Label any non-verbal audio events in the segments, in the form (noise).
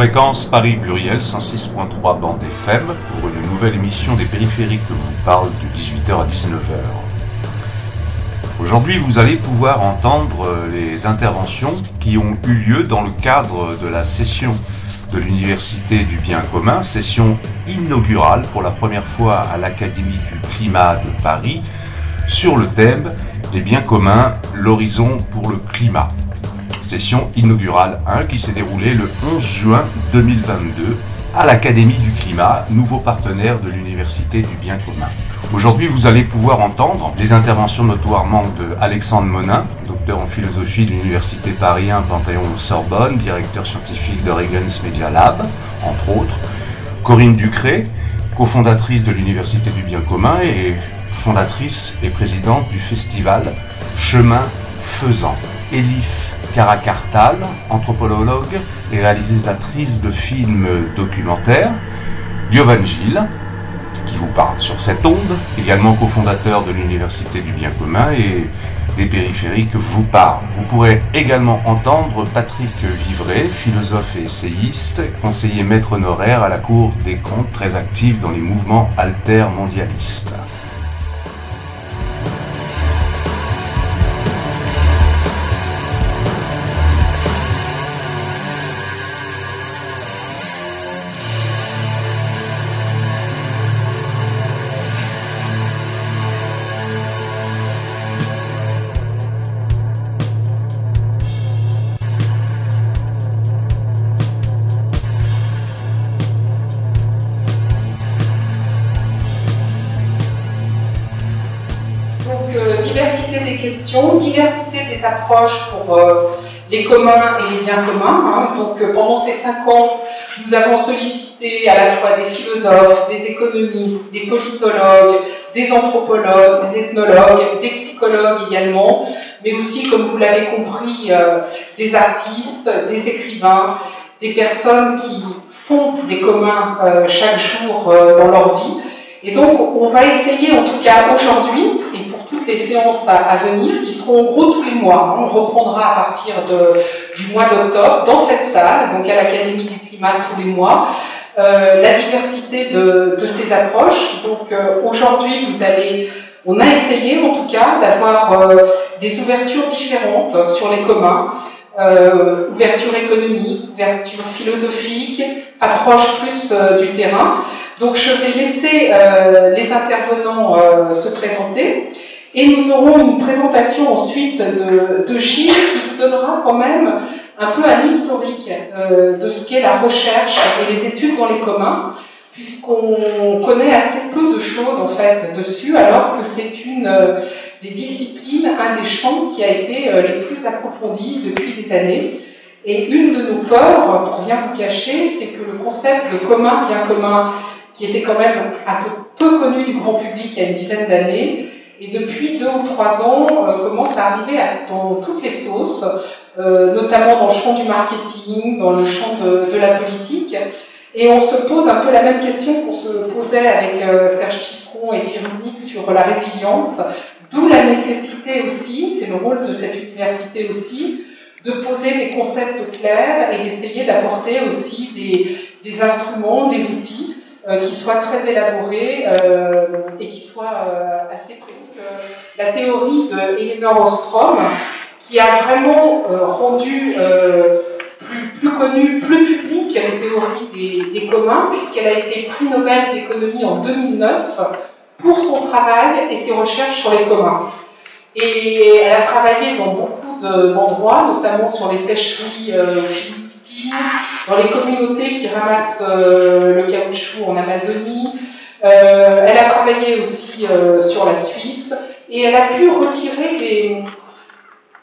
Fréquence Paris Pluriel 106.3 bande FM pour une nouvelle émission des périphériques que vous parle de 18h à 19h. Aujourd'hui, vous allez pouvoir entendre les interventions qui ont eu lieu dans le cadre de la session de l'Université du bien commun, session inaugurale pour la première fois à l'Académie du climat de Paris, sur le thème Les biens communs, l'horizon pour le climat. Session inaugurale 1 qui s'est déroulée le 11 juin 2022 à l'Académie du climat, nouveau partenaire de l'Université du bien commun. Aujourd'hui, vous allez pouvoir entendre les interventions notoirement de Alexandre Monin, docteur en philosophie de l'Université Paris 1 Panthéon-Sorbonne, directeur scientifique de Reagan's Media Lab, entre autres, Corinne Ducré, cofondatrice de l'Université du bien commun et fondatrice et présidente du festival Chemin Faisant. Elif Caracartal, anthropologue et réalisatrice de films documentaires. Yovan Gilles, qui vous parle sur cette onde, également cofondateur de l'Université du bien commun et des périphériques vous parle. Vous pourrez également entendre Patrick Vivray, philosophe et essayiste, conseiller maître honoraire à la Cour des comptes, très actif dans les mouvements altermondialistes. Diversité des approches pour euh, les communs et les biens communs. Hein. Donc euh, pendant ces cinq ans, nous avons sollicité à la fois des philosophes, des économistes, des politologues, des anthropologues, des ethnologues, des psychologues également, mais aussi, comme vous l'avez compris, euh, des artistes, des écrivains, des personnes qui font des communs chaque jour dans leur vie. Et donc, on va essayer, en tout cas aujourd'hui, et toutes les séances à, venir, qui seront en gros tous les mois. On reprendra à partir du mois d'octobre dans cette salle, donc à l'Académie du climat tous les mois. Euh, la diversité de, ces approches. Donc euh, aujourd'hui, vous allez, on a essayé en tout cas d'avoir euh, des ouvertures différentes sur les communs. Ouverture économique, ouverture philosophique, approche plus du terrain. Donc je vais laisser les intervenants se présenter. Et nous aurons une présentation ensuite de, de Gilles qui vous donnera quand même un peu un historique euh, de ce qu'est la recherche et les études dans les communs, puisqu'on connaît assez peu de choses en fait dessus, alors que c'est une euh, des disciplines, un des champs qui a été euh, les plus approfondis depuis des années. Et une de nos peurs, pour rien vous cacher, c'est que le concept de commun, bien commun, qui était quand même un peu peu connu du grand public il y a une dizaine d'années, et depuis deux ou trois ans, euh, commence à arriver dans toutes les sauces, euh, notamment dans le champ du marketing, dans le champ de, la politique. Et on se pose un peu la même question qu'on se posait avec euh, Serge Tisseron et Cyril sur la résilience, d'où la nécessité aussi, c'est le rôle de cette université aussi, de poser des concepts clairs et d'essayer d'apporter aussi des, des, instruments, des outils qui soient très élaborés et qui soient assez précis la théorie de Elinor Ostrom, qui a vraiment euh, rendu euh, plus, connue, plus publique les théories des, communs, puisqu'elle a été prix Nobel d'économie en 2009 pour son travail et ses recherches sur les communs. Et elle a travaillé dans beaucoup d'endroits, notamment sur les pêcheries euh, dans les communautés qui ramassent le caoutchouc en Amazonie, euh, elle a travaillé aussi euh, sur la Suisse et elle a pu retirer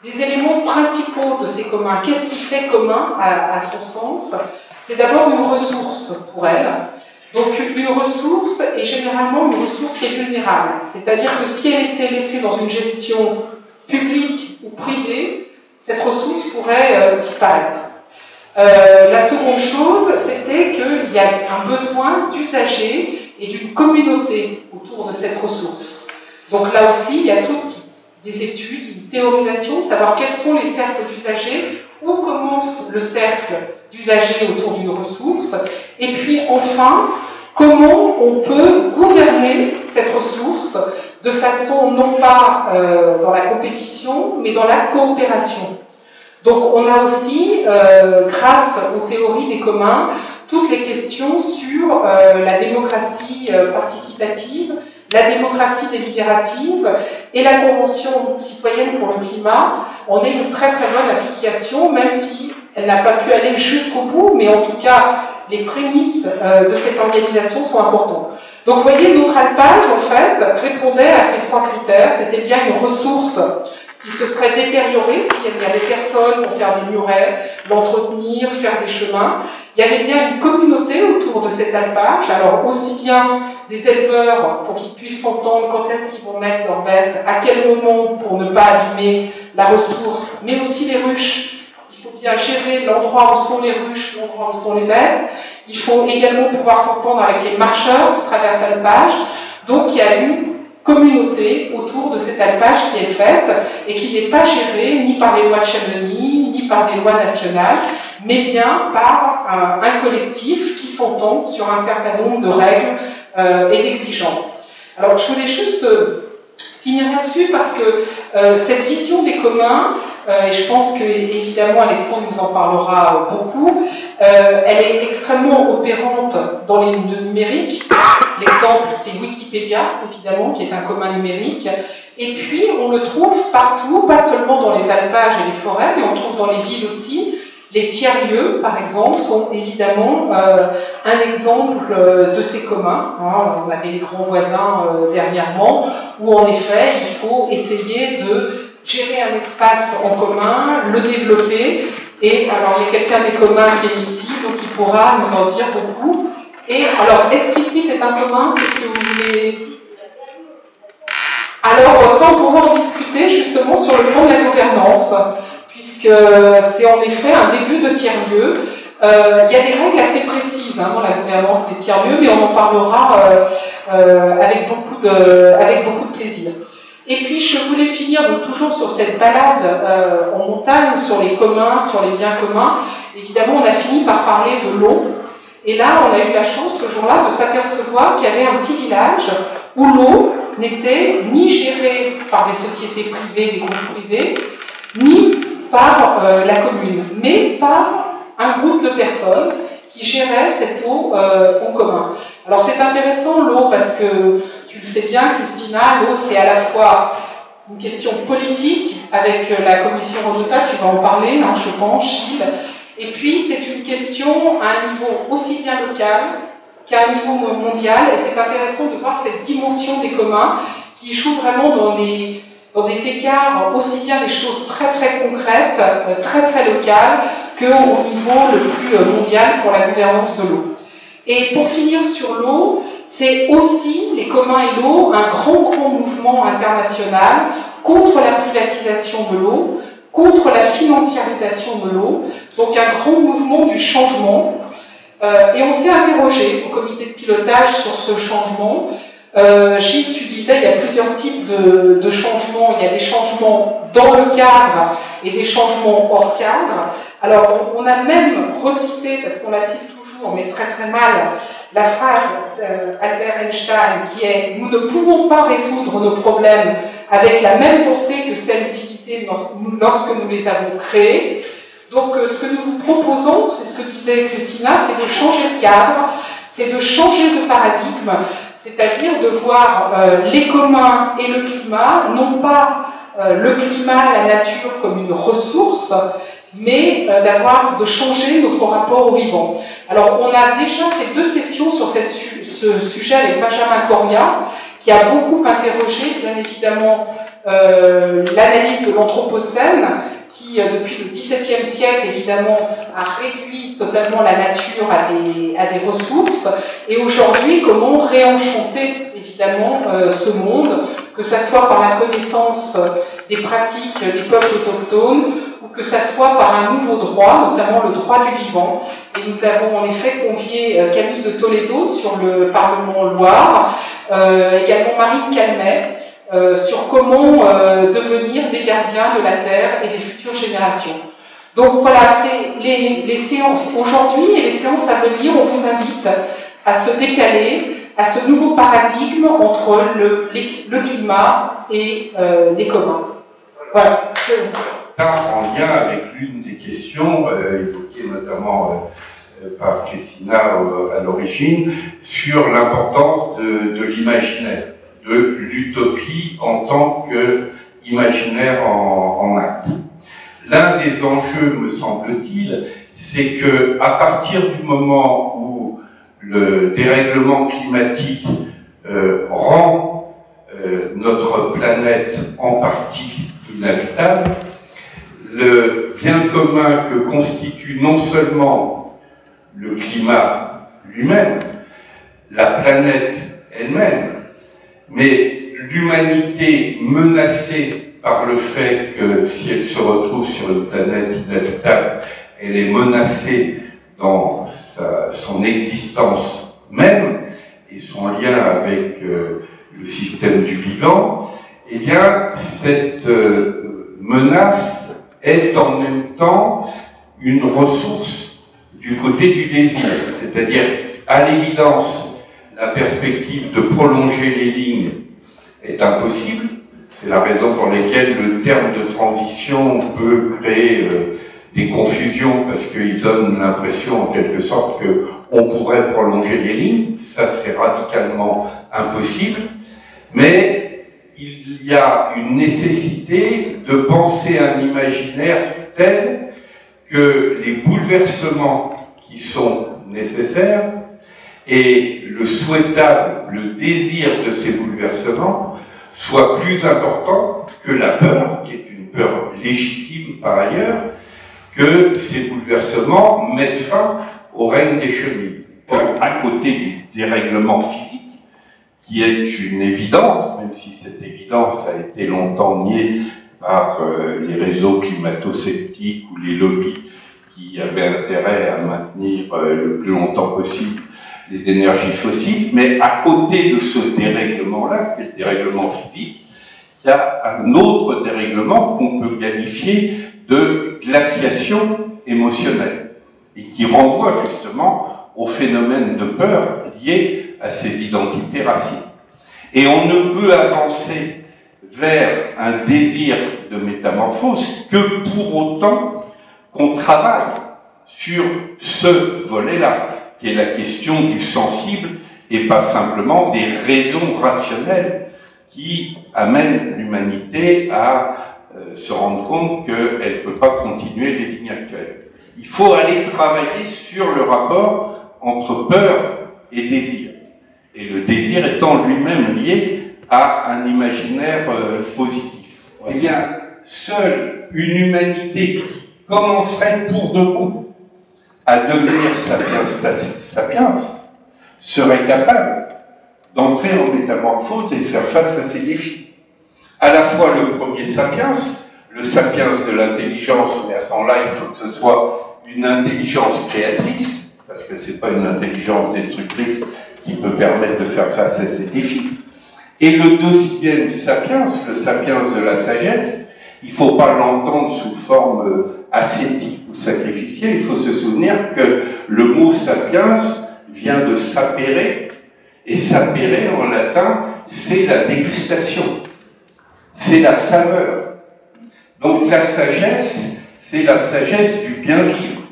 des, éléments principaux de ces communs. Qu'est-ce qui fait commun à, son sens? C'est d'abord une ressource pour elle. Donc une ressource est généralement une ressource qui est vulnérable. C'est-à-dire que si elle était laissée dans une gestion publique ou privée, cette ressource pourrait euh, disparaître. Euh, la seconde chose, c'était qu'il y a un besoin d'usagers et d'une communauté autour de cette ressource. Donc là aussi, il y a toutes des études, une théorisation, savoir quels sont les cercles d'usagers où commence le cercle d'usagers autour d'une ressource, et puis enfin, comment on peut gouverner cette ressource de façon non pas euh, dans la compétition, mais dans la coopération. Donc on a aussi, euh, grâce aux théories des communs, toutes les questions sur euh, la démocratie participative, la démocratie délibérative et la Convention citoyenne pour le climat en est une très très bonne application, même si elle n'a pas pu aller jusqu'au bout, mais en tout cas, les prémices de cette organisation sont importantes. Donc vous voyez, notre alpage, en fait, répondait à ces trois critères. C'était bien une ressource qui se serait détériorée s'il y avait personne pour faire des murets, l'entretenir, faire des chemins. Il y avait bien une communauté autour de cet alpage, alors aussi bien des éleveurs pour qu'ils puissent s'entendre quand est-ce qu'ils vont mettre leurs bêtes, à quel moment pour ne pas abîmer la ressource, mais aussi les ruches. Il faut bien gérer l'endroit où sont les ruches, l'endroit où sont les bêtes. Il faut également pouvoir s'entendre avec les marcheurs qui traversent l'alpage. Donc il y a une communauté autour de cet alpage qui est faite et qui n'est pas gérée ni par les lois de Chamonix, ni par des lois nationales, mais bien par un, collectif qui s'entend sur un certain nombre de règles euh, et d'exigences. Alors je voulais juste euh, finir là-dessus parce que euh, cette vision des communs, et je pense que évidemment Alexandre nous en parlera beaucoup, euh, elle est extrêmement opérante dans les numériques. L'exemple, c'est Wikipédia, évidemment, qui est un commun numérique. Et puis, on le trouve partout, pas seulement dans les alpages et les forêts, mais on le trouve dans les villes aussi. Les tiers-lieux, par exemple, sont évidemment euh, un exemple euh, de ces communs. Hein, on avait les grands voisins euh, dernièrement, où en effet, il faut essayer de gérer un espace en commun, le développer et alors, il y a quelqu'un des communs qui est ici, donc il pourra nous en dire beaucoup. Et alors, est-ce qu'ici c'est un commun? C'est ce que vous voulez? Alors, ça, on pourra en discuter justement sur le plan de la gouvernance, puisque c'est en effet un début de tiers-lieu. Euh, il y a des règles assez précises hein, dans la gouvernance des tiers-lieux, mais on en parlera euh, euh, avec, beaucoup de, avec beaucoup de plaisir. Et puis je voulais finir donc toujours sur cette balade euh, en montagne, sur les communs, sur les biens communs. Évidemment, on a fini par parler de l'eau. Et là, on a eu la chance ce jour-là de s'apercevoir qu'il y avait un petit village où l'eau n'était ni gérée par des sociétés privées, des groupes privés, ni par euh, la commune, mais par un groupe de personnes qui géraient cette eau euh, en commun. Alors c'est intéressant l'eau parce que tu le sais bien, Christina, l'eau, c'est à la fois une question politique avec euh, la commission Rodota, tu vas en parler, hein, je pense, Gilles. Et puis, c'est une question à un niveau aussi bien local qu'à un niveau mondial. Et c'est intéressant de voir cette dimension des communs qui joue vraiment dans des, dans des écarts aussi bien des choses très très concrètes, euh, très très locales, qu'au niveau le plus euh, mondial pour la gouvernance de l'eau. Et pour finir sur l'eau, c'est aussi, les communs et l'eau, un grand, grand mouvement international contre la privatisation de l'eau, contre la financiarisation de l'eau, donc un grand mouvement du changement. Euh, et on s'est interrogé au comité de pilotage sur ce changement. Euh, Gilles, tu disais, il y a plusieurs types de, de, changements. Il y a des changements dans le cadre et des changements hors cadre. Alors, on a même recité, parce qu'on la cite toujours, mais très très mal, la phrase d'Albert Einstein qui est Nous ne pouvons pas résoudre nos problèmes avec la même pensée que celle utilisée lorsque nous les avons créés. Donc, euh, ce que nous vous proposons, c'est ce que disait Christina, c'est de changer de cadre, c'est de changer de paradigme, c'est-à-dire de voir euh, les communs et le climat, non pas euh, le climat, la nature comme une ressource, mais d'avoir, de changer notre rapport au vivant. Alors, on a déjà fait deux sessions sur ce sujet avec Benjamin Coria, qui a beaucoup interrogé, bien évidemment, euh, l'analyse de l'Anthropocène, qui, euh, depuis le XVIIe siècle, évidemment, a réduit totalement la nature à des, à des ressources, et aujourd'hui, comment réenchanter, évidemment, euh, ce monde, que ce soit par la connaissance des pratiques des peuples autochtones, ou que ce soit par un nouveau droit, notamment le droit du vivant. Et nous avons en effet convié euh, Camille de Toledo sur le Parlement Loire, euh, également Marine Calmet, euh, sur comment devenir des gardiens de la Terre et des futures générations. Donc voilà, c'est les, séances aujourd'hui et les séances à venir, on vous invite à se décaler à ce nouveau paradigme entre le, climat et euh, les communs. Voilà. En lien avec l'une des questions euh, évoquées notamment euh, par Christina à l'origine, sur l'importance de, l'imaginaire, de l'utopie en tant qu'imaginaire en, en acte. L'un des enjeux, me semble-t-il, c'est que à partir du moment où le dérèglement climatique euh, rend euh, notre planète en partie inhabitable, le bien commun que constitue non seulement le climat lui-même, la planète elle-même, mais l'humanité menacée par le fait que si elle se retrouve sur une planète inhabitable, elle est menacée dans son existence même et son lien avec euh, le système du vivant, eh bien, cette euh, menace est en même temps une ressource du côté du désir. C'est-à-dire, à l'évidence, la perspective de prolonger les lignes est impossible. C'est la raison pour laquelle le terme de transition peut créer euh, des confusions parce qu'il donne l'impression en quelque sorte que on pourrait prolonger les lignes. Ça, c'est radicalement impossible. Mais il y a une nécessité de penser un imaginaire tel que les bouleversements qui sont nécessaires et le souhaitable, le désir de ces bouleversements soient plus importants que la peur, qui est une peur légitime par ailleurs, que ces bouleversements mettent fin au règne des chenilles. À côté du dérèglement physique, qui est une évidence, même si cette évidence a été longtemps niée par euh, les réseaux climato-sceptiques ou les lobbies qui avaient intérêt à maintenir euh, le plus longtemps possible les énergies fossiles, mais à côté de ce dérèglement-là, qui est le dérèglement physique, il y a un autre dérèglement qu'on peut qualifier de glaciation émotionnelle et qui renvoie justement au phénomène de peur lié à ces identités raciales. Et on ne peut avancer vers un désir de métamorphose que pour autant qu'on travaille sur ce volet-là, qui est la question du sensible et pas simplement des raisons rationnelles qui amènent l'humanité à euh, se rendre compte qu'elle ne peut pas continuer les lignes actuelles. Il faut aller travailler sur le rapport entre peur et désir. Et le désir étant lui-même lié à un imaginaire euh, positif. Eh bien, seule une humanité qui commencerait pour de bon à devenir sapiens, serait capable d'entrer en métamorphose et faire face à ces défis à la fois le premier sapiens, le sapiens de l'intelligence, mais à ce moment-là, il faut que ce soit une intelligence créatrice, parce que c'est pas une intelligence destructrice qui peut permettre de faire face à ces défis. Et le deuxième sapiens, le sapiens de la sagesse, il faut pas l'entendre sous forme ascétique ou sacrificielle, il faut se souvenir que le mot sapiens vient de sapere, et sapere en latin, c'est la dégustation c'est la saveur. Donc la sagesse, c'est la sagesse du bien vivre.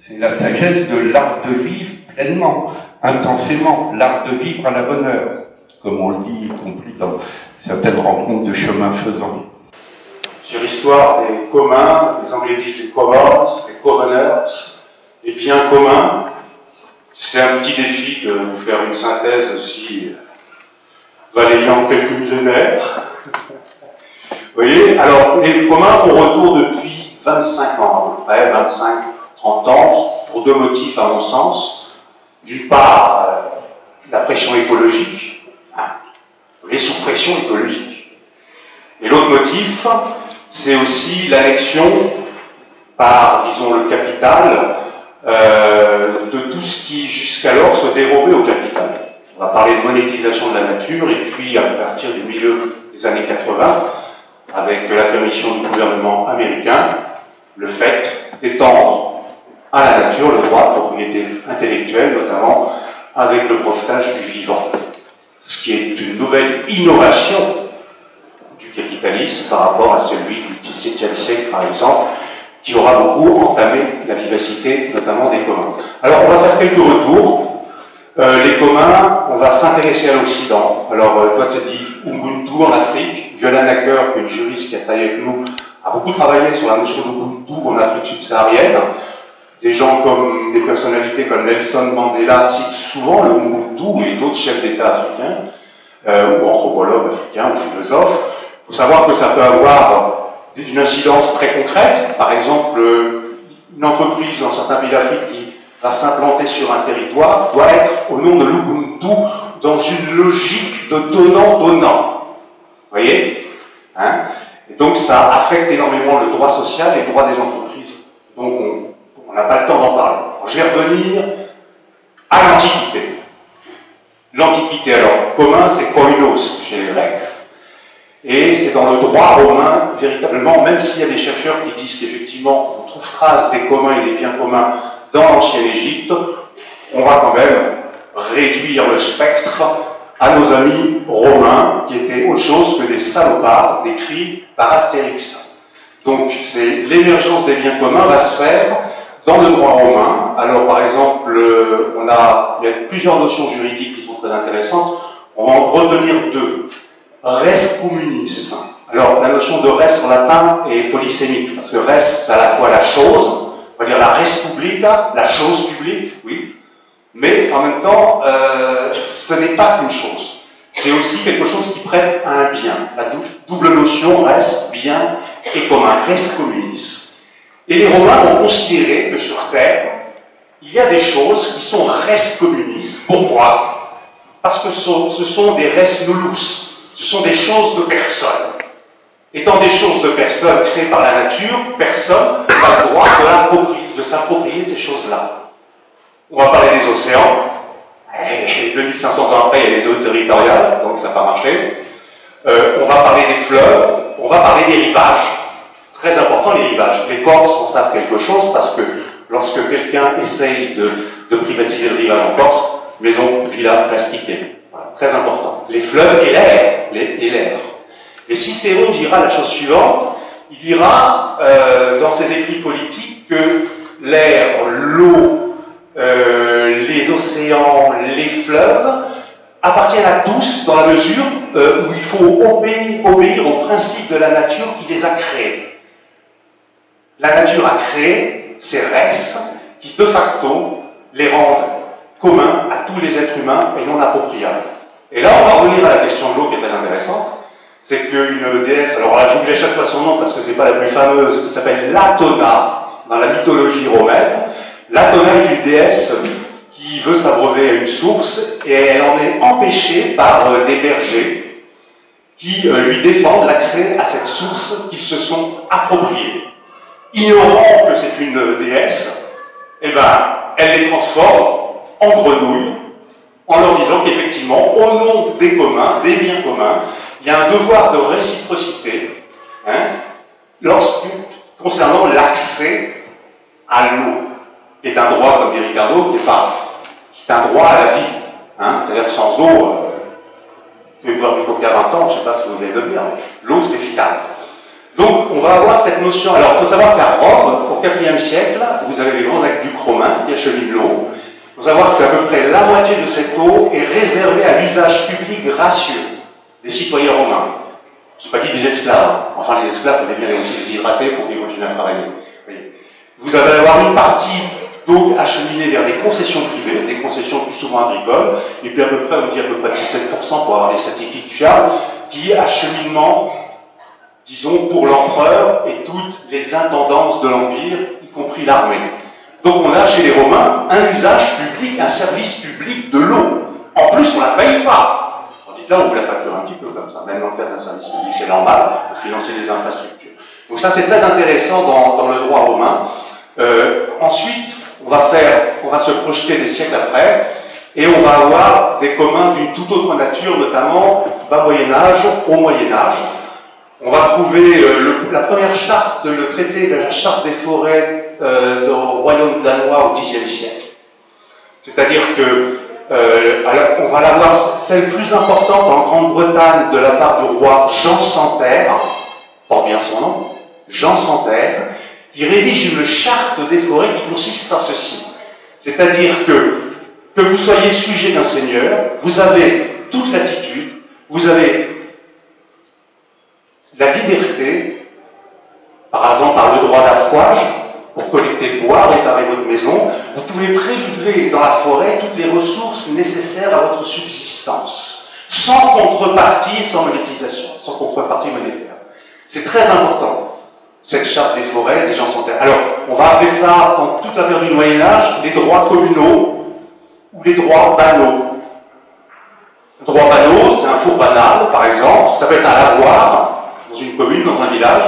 C'est la sagesse de l'art de vivre pleinement, intensément, l'art de vivre à la bonne heure, comme on le dit, y compris dans certaines rencontres de chemin faisant. Sur l'histoire des communs, les Anglais disent les commons, les commoners, les biens communs, c'est un petit défi de vous faire une synthèse aussi valéant quelques millénaires. Vous voyez Alors, les communs font retour depuis 25 ans, à peu près, 25, 30 ans, pour deux motifs, à mon sens. D'une part, euh, la pression écologique, les sous-pressions écologiques. Et l'autre motif, c'est aussi l'annexion par, disons, le capital euh, de tout ce qui jusqu'alors se dérobait au capital. On va parler de monétisation de la nature, et puis à partir du milieu des années 80, avec la permission du gouvernement américain, le fait d'étendre à la nature le droit de propriété intellectuelle, notamment avec le brevetage du vivant, ce qui est une nouvelle innovation du capitalisme par rapport à celui du XVIIe siècle, par exemple, qui aura beaucoup entamé la vivacité, notamment des communs. Alors, on va faire quelques retours. Euh, les communs, on va s'intéresser à l'Occident. Alors, euh, toi, tu as dit Ubuntu en Afrique. Viola Acker, une juriste qui a travaillé avec nous, a beaucoup travaillé sur la notion d'Ubuntu en Afrique subsaharienne. Des gens comme des personnalités comme Nelson Mandela citent souvent le Ubuntu et d'autres chefs d'État africains, euh, ou anthropologues africains, ou philosophes. Il faut savoir que ça peut avoir une incidence très concrète. Par exemple, une entreprise dans certains pays d'Afrique qui va s'implanter sur un territoire doit être, au nom de l'Ubuntu, dans une logique de donnant-donnant. Vous voyez? Hein? Donc ça affecte énormément le droit social et le droit des entreprises. Donc on n'a pas le temps d'en parler. je vais revenir à l'Antiquité. L'Antiquité, alors, commun, c'est koinos chez les Grecs. Et c'est dans le droit romain, véritablement, même s'il y a des chercheurs qui disent qu'effectivement, on trouve trace des communs et des biens communs dans l'ancienne Égypte, on va quand même réduire le spectre à nos amis romains, qui étaient autre chose que des salopards décrits par Astérix. Donc, l'émergence des biens communs va se faire dans le droit romain. Alors, par exemple, on a, il y a plusieurs notions juridiques qui sont très intéressantes. On va en retenir deux res communis. Alors, la notion de res en latin est polysémique, parce que res, c'est à la fois la chose, on va dire la res publica, la chose publique, oui, mais en même temps, euh, ce n'est pas qu'une chose. C'est aussi quelque chose qui prête à un bien. La double notion res, bien et commun, res communis. Et les Romains ont considéré que sur Terre, il y a des choses qui sont res communis. Pourquoi Parce que ce sont des res nullus, ce sont des choses de personne. Étant des choses de personne créées par la nature, personne n'a le droit de, de s'approprier ces choses-là. On va parler des océans. Et 2500 ans après, il y a les eaux territoriales, donc ça n'a pas marché. Euh, on va parler des fleuves, on va parler des rivages. Très important, les rivages. Les Corses en savent quelque chose parce que lorsque quelqu'un essaye de, de privatiser le rivage en Corse, maison, villa, plastiquée très important. Les fleuves et l'air. Et l'air. Et dira la chose suivante, il dira euh, dans ses écrits politiques que l'air, l'eau, euh, les océans, les fleuves appartiennent à tous dans la mesure euh, où il faut obéir, obéir aux principes de la nature qui les a créés. La nature a créé ces restes qui de facto les rendent communs à tous les êtres humains et non appropriables. Et là, on va revenir à la question de l'eau qui est très intéressante. C'est qu'une déesse, alors là, j'oublie chaque fois son nom parce que c'est pas la plus fameuse, qui s'appelle Latona dans la mythologie romaine. Latona est une déesse qui veut s'abreuver à une source et elle en est empêchée par euh, des bergers qui euh, lui défendent l'accès à cette source qu'ils se sont appropriés. Ignorant que c'est une déesse, eh ben, elle les transforme en grenouilles en leur disant qu'effectivement, au nom des communs, des biens communs, il y a un devoir de réciprocité hein, concernant l'accès à l'eau, qui est un droit, comme dit Ricardo, qui est, est un droit à la vie. Hein, C'est-à-dire que sans eau, euh, tu peux boire du coca 20 ans, je ne sais pas ce que vous allez devenir, l'eau c'est vital. Donc on va avoir cette notion. Alors il faut savoir qu'à Rome, au IVe siècle, vous avez les grands aqueducs romains qui acheminent l'eau. Il faut savoir qu'à peu près la moitié de cette eau est réservée à l'usage public gracieux des citoyens romains. Je ne pas dit des esclaves. Enfin, les esclaves, il fallait bien aussi les hydrater pour qu'ils continuent à travailler. Vous allez avoir une partie d'eau acheminée vers des concessions privées, des concessions plus souvent agricoles, et puis à peu près, on dit à peu près 17% pour avoir des statistiques fiables, qui est acheminement, disons, pour l'empereur et toutes les intendances de l'Empire, y compris l'armée. Donc on a chez les Romains un usage public, un service public de l'eau. En plus, on ne la paye pas. On dit là, on vous la facture un petit peu comme ça. Même dans le cadre d'un service public, c'est normal de financer des infrastructures. Donc ça, c'est très intéressant dans, le droit romain. Euh, ensuite, on va faire, on va se projeter des siècles après, et on va avoir des communs d'une toute autre nature, notamment bas Moyen Âge, au Moyen Âge. On va trouver euh, la première charte, le traité de la charte des forêts euh, au royaume danois au Xe siècle. C'est-à-dire que euh, on va l'avoir celle plus importante en Grande-Bretagne de la part du roi Jean Santerre, porte bien son nom, Jean Santerre, qui rédige une charte des forêts qui consiste en ceci. C'est-à-dire que, que vous soyez sujet d'un seigneur, vous avez toute l'attitude, vous avez la liberté, par exemple par le droit d'affouage, pour collecter le bois, réparer votre maison, vous pouvez prélever dans la forêt toutes les ressources nécessaires à votre subsistance, sans contrepartie, sans monétisation, sans contrepartie monétaire. C'est très important, cette charte des forêts, des gens sont Alors, on va appeler ça, dans toute la période du Moyen-Âge, les droits communaux ou les droits banaux. Le droit banal, c'est un four banal, par exemple, ça peut être un lavoir, une commune, dans un village,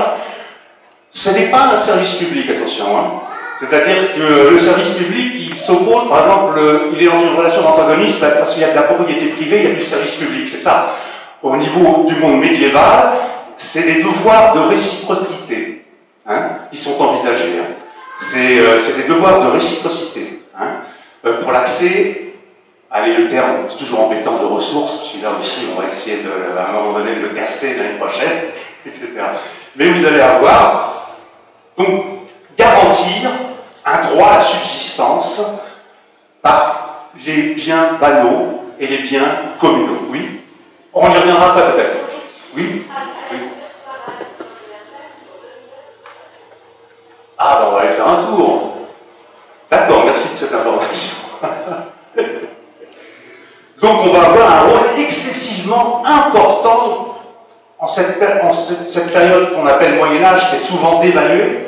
ce n'est pas un service public, attention. Hein. C'est-à-dire que le service public, il s'oppose, par exemple, il est dans une relation d'antagonisme parce qu'il y a de la propriété privée, il y a du service public, c'est ça. Au niveau du monde médiéval, c'est des devoirs de réciprocité hein, qui sont envisagés. Hein. Euh, c'est des devoirs de réciprocité. Euh, pour l'accès, allez, le terme est toujours embêtant de ressources, celui-là aussi, on va essayer de, à un moment donné de le casser l'année prochaine, (laughs) etc. Mais vous allez avoir donc, garantir un droit à la subsistance par les biens banaux et les biens communaux. Oui On y reviendra pas peut-être. Oui, Ah, ben on va aller faire un tour. D'accord, merci de cette information. (laughs) Donc on va avoir un rôle excessivement important en cette, période qu'on appelle Moyen Âge, qui est souvent dévaluée,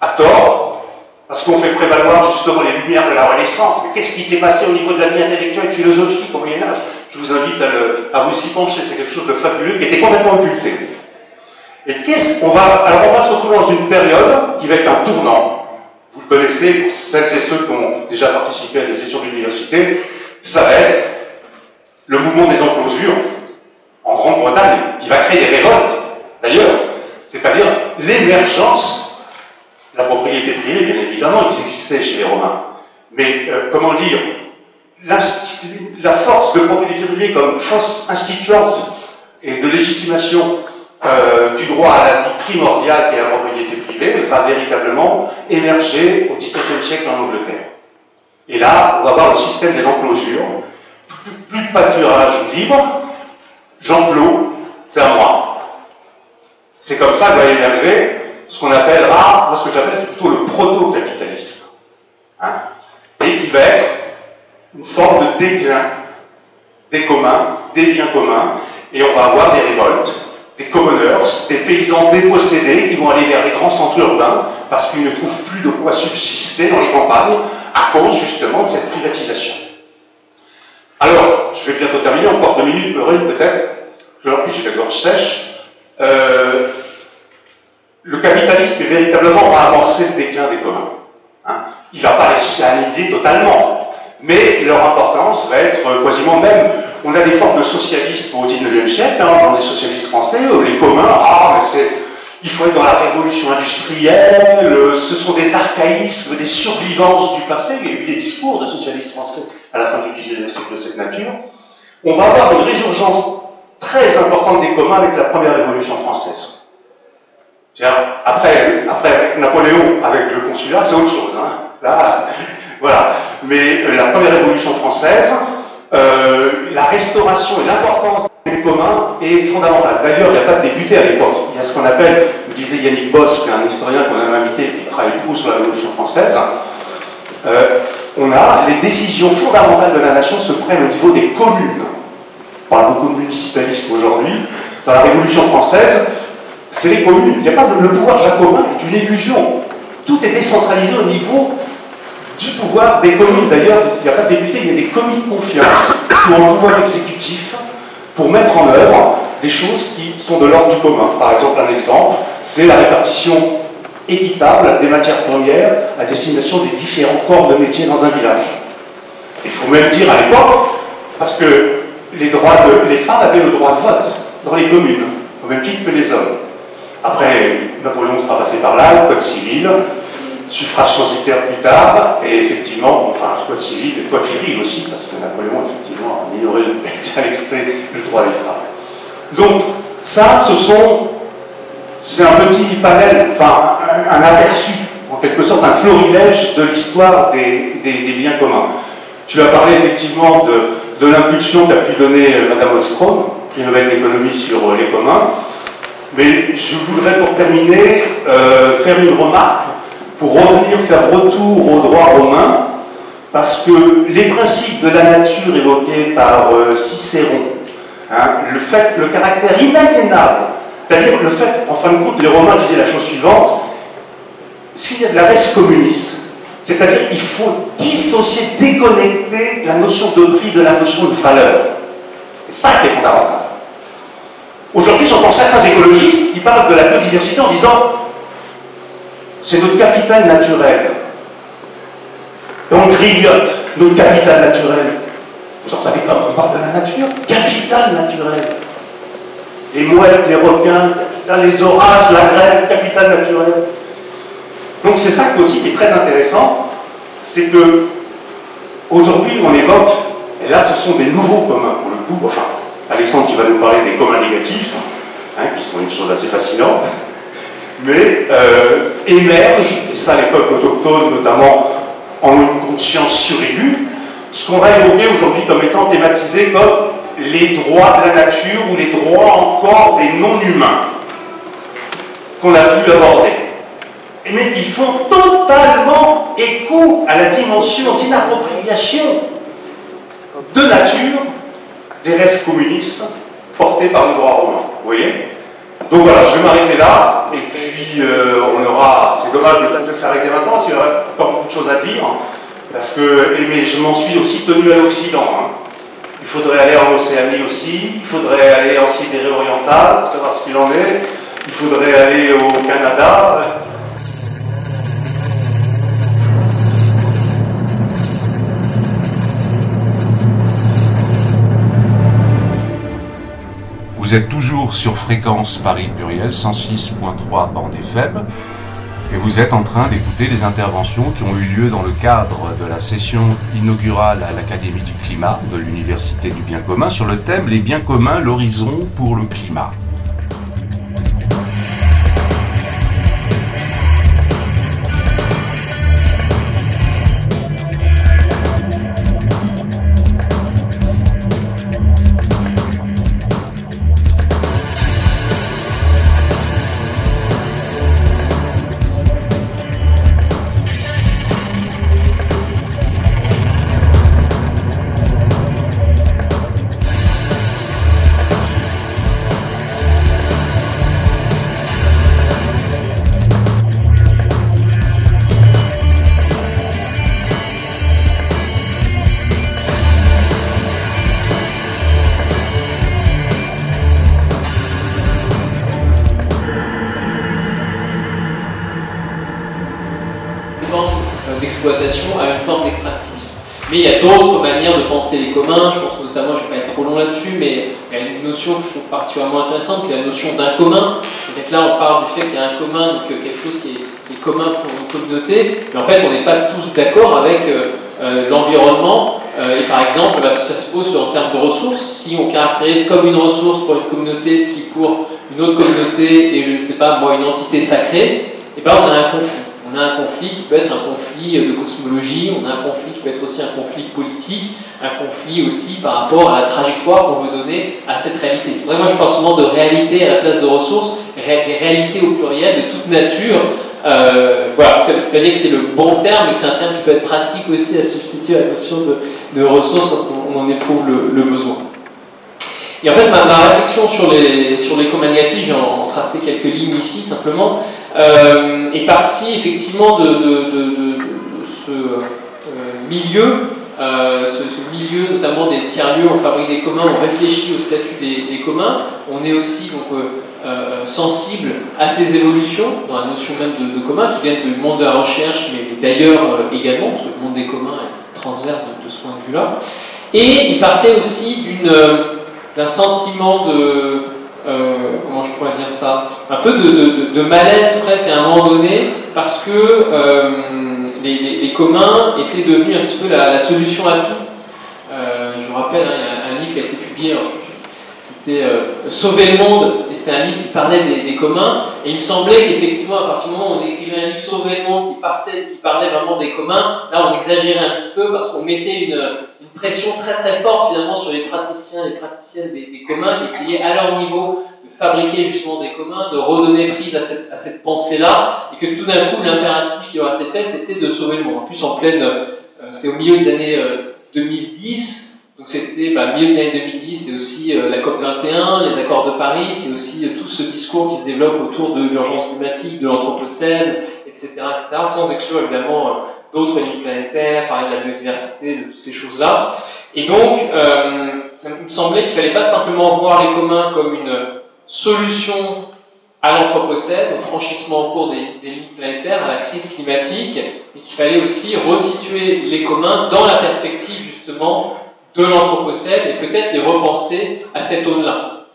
à tort, parce qu'on fait prévaloir justement les lumières de la Renaissance. Mais qu'est-ce qui s'est passé au niveau de la vie intellectuelle et philosophique au Moyen Âge Je vous invite à, vous y pencher, c'est quelque chose de fabuleux qui était complètement occulté. Et qu'est-ce qu'on va alors on va se retrouver dans une période qui va être un tournant. Vous le connaissez pour celles et ceux qui ont déjà participé à des sessions de l'université, ça va être le mouvement des enclosures en Grande-Bretagne qui va créer des révoltes d'ailleurs, c'est-à-dire l'émergence la propriété privée, bien évidemment, qui existait chez les Romains. Mais euh, comment dire, la force de propriété privée comme force instituante et de légitimation euh, du droit à la vie primordiale qui est la propriété privée va véritablement émerger au XVIIe siècle en Angleterre. Et là, on va voir le système des enclosures. Plus, de pâturage libre, j'enclos, c'est à moi. C'est comme ça que va émerger ce qu'on appellera, moi ce que j'appelle, c'est plutôt le proto-capitalisme. Hein, et qui va être une forme de déclin des communs, des biens communs, et on va avoir des révoltes, des commoners, des paysans dépossédés qui vont aller vers les grands centres urbains parce qu'ils ne trouvent plus de quoi subsister dans les campagnes à cause justement de cette privatisation. Alors, je vais bientôt terminer, encore deux minutes, peut-être. Je leur j'ai la gorge sèche. Euh, le capitalisme véritablement va amorcer le déclin des communs. Hein. Il ne va pas les sanider totalement, mais leur importance va être euh, quasiment même. On a des formes de socialisme au XIXe siècle, hein, dans les socialistes français, les communs, ah, mais c'est. Il faut être dans la révolution industrielle, euh, ce sont des archaïsmes, des survivances du passé. Il y a eu des discours de socialistes français à la fin du XIXe siècle de cette nature. On va avoir une résurgence très importante des communs avec la première révolution française. Après, après Napoléon avec le consulat, c'est autre chose. Hein. Là, (laughs) voilà. Mais euh, la première révolution française, euh, la restauration et l'importance des communs est fondamentale. D'ailleurs, il n'y a pas de député à l'époque. Il y a ce qu'on appelle, vous disait Yannick Bosch, un historien qu'on a invité qui travaille beaucoup sur la Révolution française. Euh, on a les décisions fondamentales de la nation se prennent au niveau des communes. On parle beaucoup de municipalisme aujourd'hui. Dans la Révolution française, c'est les communes. Il n'y a pas de, le pouvoir jacobin est une illusion. Tout est décentralisé au niveau du pouvoir des communes. D'ailleurs, il n'y a pas de députés, il y a des communes de confiance qui ont un pouvoir exécutif pour mettre en œuvre des choses qui sont de l'ordre du commun. Par exemple, un exemple, c'est la répartition équitable des matières premières à destination des différents corps de métier dans un village. Il faut même dire à l'époque, parce que les, femmes avaient le droit de vote dans les communes. au même titre que les hommes. Après, Napoléon sera passé par là, le code civil, suffrage censitaire plus tard, et effectivement, enfin, code civil et code civil aussi, parce que Napoléon, effectivement, a minoré l'extrait (laughs) le droit des femmes. Donc, ça, ce sont, c'est un petit panel, enfin, un, aperçu, en quelque sorte, un florilège de l'histoire des, des, biens communs. Tu as parlé effectivement de, de l'impulsion qu'a pu donner Madame Ostrom, prix Nobel d'économie sur les communs. Mais je voudrais pour terminer euh, faire une remarque pour revenir faire retour au droit romain, parce que les principes de la nature évoqués par euh, Cicéron, hein, le fait, le caractère inaliénable, c'est-à-dire le fait, en fin de compte, les Romains disaient la chose suivante s'il y a de la res communis, c'est-à-dire il faut dissocier, déconnecter la notion de prix de la notion de valeur. C'est ça qui est fondamental. Aujourd'hui, j'entends certains écologistes qui parlent de la biodiversité en disant c'est notre capital naturel. Et on grignote notre capital naturel. Vous entendez pas, on parle de la nature? Capital naturel. Les mouettes, les requins, les orages, la grêle, capital naturel. Donc c'est ça aussi qui est très intéressant, c'est que aujourd'hui on évoque, et là ce sont des nouveaux communs pour le coup, enfin Alexandre, tu vas nous parler des communs négatifs, hein, qui sont une chose assez fascinante, mais euh, émergent, et ça les peuples autochtones notamment ont une conscience suraiguë, ce qu'on va évoquer aujourd'hui comme étant thématisé comme les droits de la nature ou les droits encore des non-humains qu'on a pu aborder, mais qui font totalement écho à la dimension d'inappropriation de nature des restes communistes portés par le droit romain. Vous voyez? Donc voilà, je vais m'arrêter là, et puis euh, on aura. C'est dommage de, s'arrêter maintenant, parce qu'il y aurait encore beaucoup de choses à dire, parce que mais je m'en suis aussi tenu à l'Occident. Hein. Il faudrait aller en Océanie aussi, il faudrait aller en Sibérie orientale pour savoir ce qu'il en est, il faudrait aller au Canada. Vous êtes toujours sur fréquence Paris Pluriel 106.3 bande FM et vous êtes en train d'écouter les interventions qui ont eu lieu dans le cadre de la session inaugurale à l'Académie du climat de l'Université du bien commun sur le thème Les biens communs, l'horizon pour le climat. Penser les communs, je pense notamment, je ne vais pas être trop long là-dessus, mais il y a une notion que je trouve particulièrement intéressante, qui est la notion d'un commun. donc là, on parle du fait qu'il y a un commun, donc quelque chose qui est, commun pour une communauté, mais en fait, on n'est pas tous d'accord avec euh, euh, l'environnement. Euh, et par exemple, bah, ça se pose en termes de ressources. Si on caractérise comme une ressource pour une communauté ce qui pour une autre communauté et je ne sais pas, moi, une entité sacrée, et ben on a un conflit on a un conflit qui peut être un conflit de cosmologie, on a un conflit qui peut être aussi un conflit politique, un conflit aussi par rapport à la trajectoire qu'on veut donner à cette réalité. C'est que moi je parle souvent de réalité à la place de ressources, des réalités au pluriel de toute nature. Euh, voilà, ça veut que c'est le bon terme, mais c'est un terme qui peut être pratique aussi à substituer à la notion de, ressources quand on, en éprouve le besoin. Et en fait, ma, réflexion sur les, sur les négatifs, j'ai en, tracé quelques lignes ici simplement, euh, est partie effectivement de, de, ce euh, milieu, euh, ce, milieu notamment des tiers-lieux, on fabrique des communs, on réfléchit au statut des, communs, on est aussi donc, sensible à ces évolutions dans la notion même de, commun qui viennent du monde de la recherche, mais d'ailleurs également, parce que le monde des communs est transverse de, ce point de vue-là. Et il partait aussi d'un sentiment de, euh, comment je pourrais dire ça, un peu de, malaise presque à un moment donné, parce que euh, les, communs étaient devenus un petit peu la, solution à tout. Euh, je vous rappelle, hein, il y a un livre qui a été publié, c'était Sauver le monde, et c'était un livre qui parlait des, communs, et il me semblait qu'effectivement, à partir du moment où on écrivait un livre Sauver le monde qui, parlait vraiment des communs, là on exagérait un petit peu parce qu'on mettait une, pression très très forte finalement sur les praticiens et les praticiennes des, communs qui essayaient à leur niveau fabriquer justement des communs, de redonner prise à cette, à cette pensée-là, et que tout d'un coup l'impératif qui leur été fait c'était de sauver le monde. En plus en pleine, euh, c'est au milieu des années 2010, euh, donc c'était bah, milieu des années 2010, c'est aussi euh, la COP 21, les accords de Paris, c'est aussi tout ce discours qui se développe autour de l'urgence climatique, de l'anthropocène, etc., etc., sans exclure évidemment d'autres limites planétaires, parler de la biodiversité, de toutes ces choses-là. Et donc, euh, ça me semblait qu'il fallait pas simplement voir les communs comme une solution à l'anthropocène, au franchissement en cours des, des, limites planétaires, à la crise climatique, mais qu'il fallait aussi resituer les communs dans la perspective justement de l'anthropocène et peut-être les repenser à cette aune-là.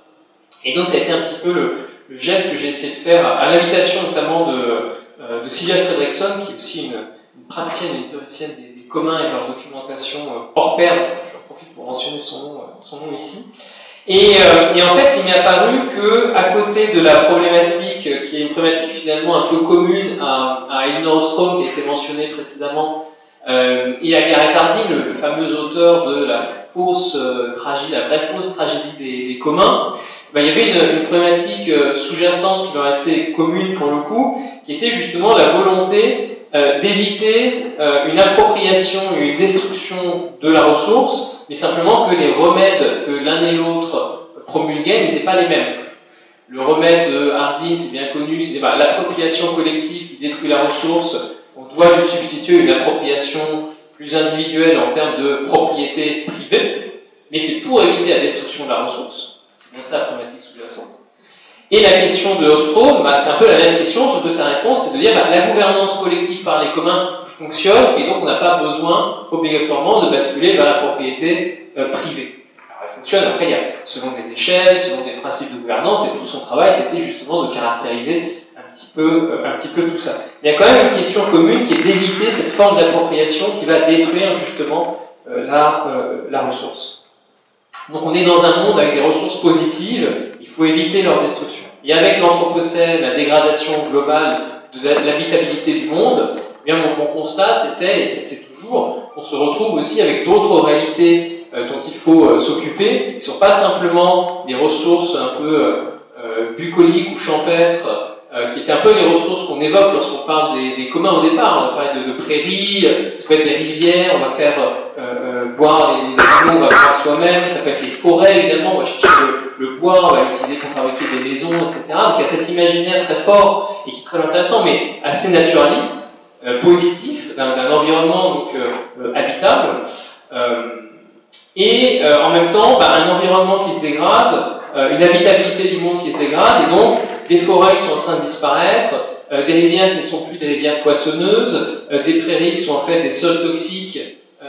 Et donc ça a été un petit peu le, geste que j'ai essayé de faire à l'invitation notamment de, euh, de Sylvia Fredrickson, qui est aussi une, praticienne et théoricienne des, communs et leur documentation euh, hors pair, je profite pour mentionner son nom, euh, son nom ici. Et, euh, et, en fait, il m'est apparu que, à côté de la problématique, qui est une problématique finalement un peu commune à, à Elinor Ostrom, qui a été mentionnée précédemment, euh, et à Garrett Hardin, le, fameux auteur de la fausse tragédie, la vraie fausse tragédie des, des communs, ben, il y avait une, une problématique sous-jacente qui leur était commune pour le coup, qui était justement la volonté euh, d'éviter euh, une appropriation une destruction de la ressource, mais simplement que les remèdes que l'un et l'autre promulguaient n'étaient pas les mêmes. Le remède de Hardin, c'est bien connu, c'est l'appropriation collective qui détruit la ressource. On doit lui substituer une appropriation plus individuelle en termes de propriété privée, mais c'est pour éviter la destruction de la ressource. C'est bien ça la problématique sous-jacente. Et la question de Ostrom, bah, c'est un peu la même question, sauf que sa réponse, c'est de dire bah, la gouvernance collective par les communs fonctionne, et donc on n'a pas besoin obligatoirement de basculer vers la propriété euh, privée. Alors elle fonctionne, après il y a selon des échelles, selon des principes de gouvernance, et tout son travail, c'était justement de caractériser un petit, peu, euh, un petit peu tout ça. Il y a quand même une question commune qui est d'éviter cette forme d'appropriation qui va détruire justement euh, la, la ressource. Donc on est dans un monde avec des ressources positives, il faut éviter leur destruction. Et avec l'Anthropocène, la dégradation globale de l'habitabilité du monde, bien mon, constat c'était, et c'est toujours, on se retrouve aussi avec d'autres réalités euh, dont il faut euh, s'occuper, qui ne sont pas simplement des ressources un peu euh, bucoliques ou champêtres, qui étaient un peu les ressources qu'on évoque lorsqu'on parle des, communs au départ. On va parler de, de, prairies, ça peut être des rivières, on va faire boire les, animaux, on va boire soi-même, ça peut être les forêts évidemment, on va chercher le, bois, on va l'utiliser pour fabriquer des maisons, etc. Donc il y a cet imaginaire très fort et qui est très intéressant, mais assez naturaliste, euh, positif, d'un environnement euh, euh, habitable. et en même temps, bah, un environnement qui se dégrade, une habitabilité du monde qui se dégrade, et donc des forêts qui sont en train de disparaître, des rivières qui ne sont plus des rivières poissonneuses, des prairies qui sont en fait des sols toxiques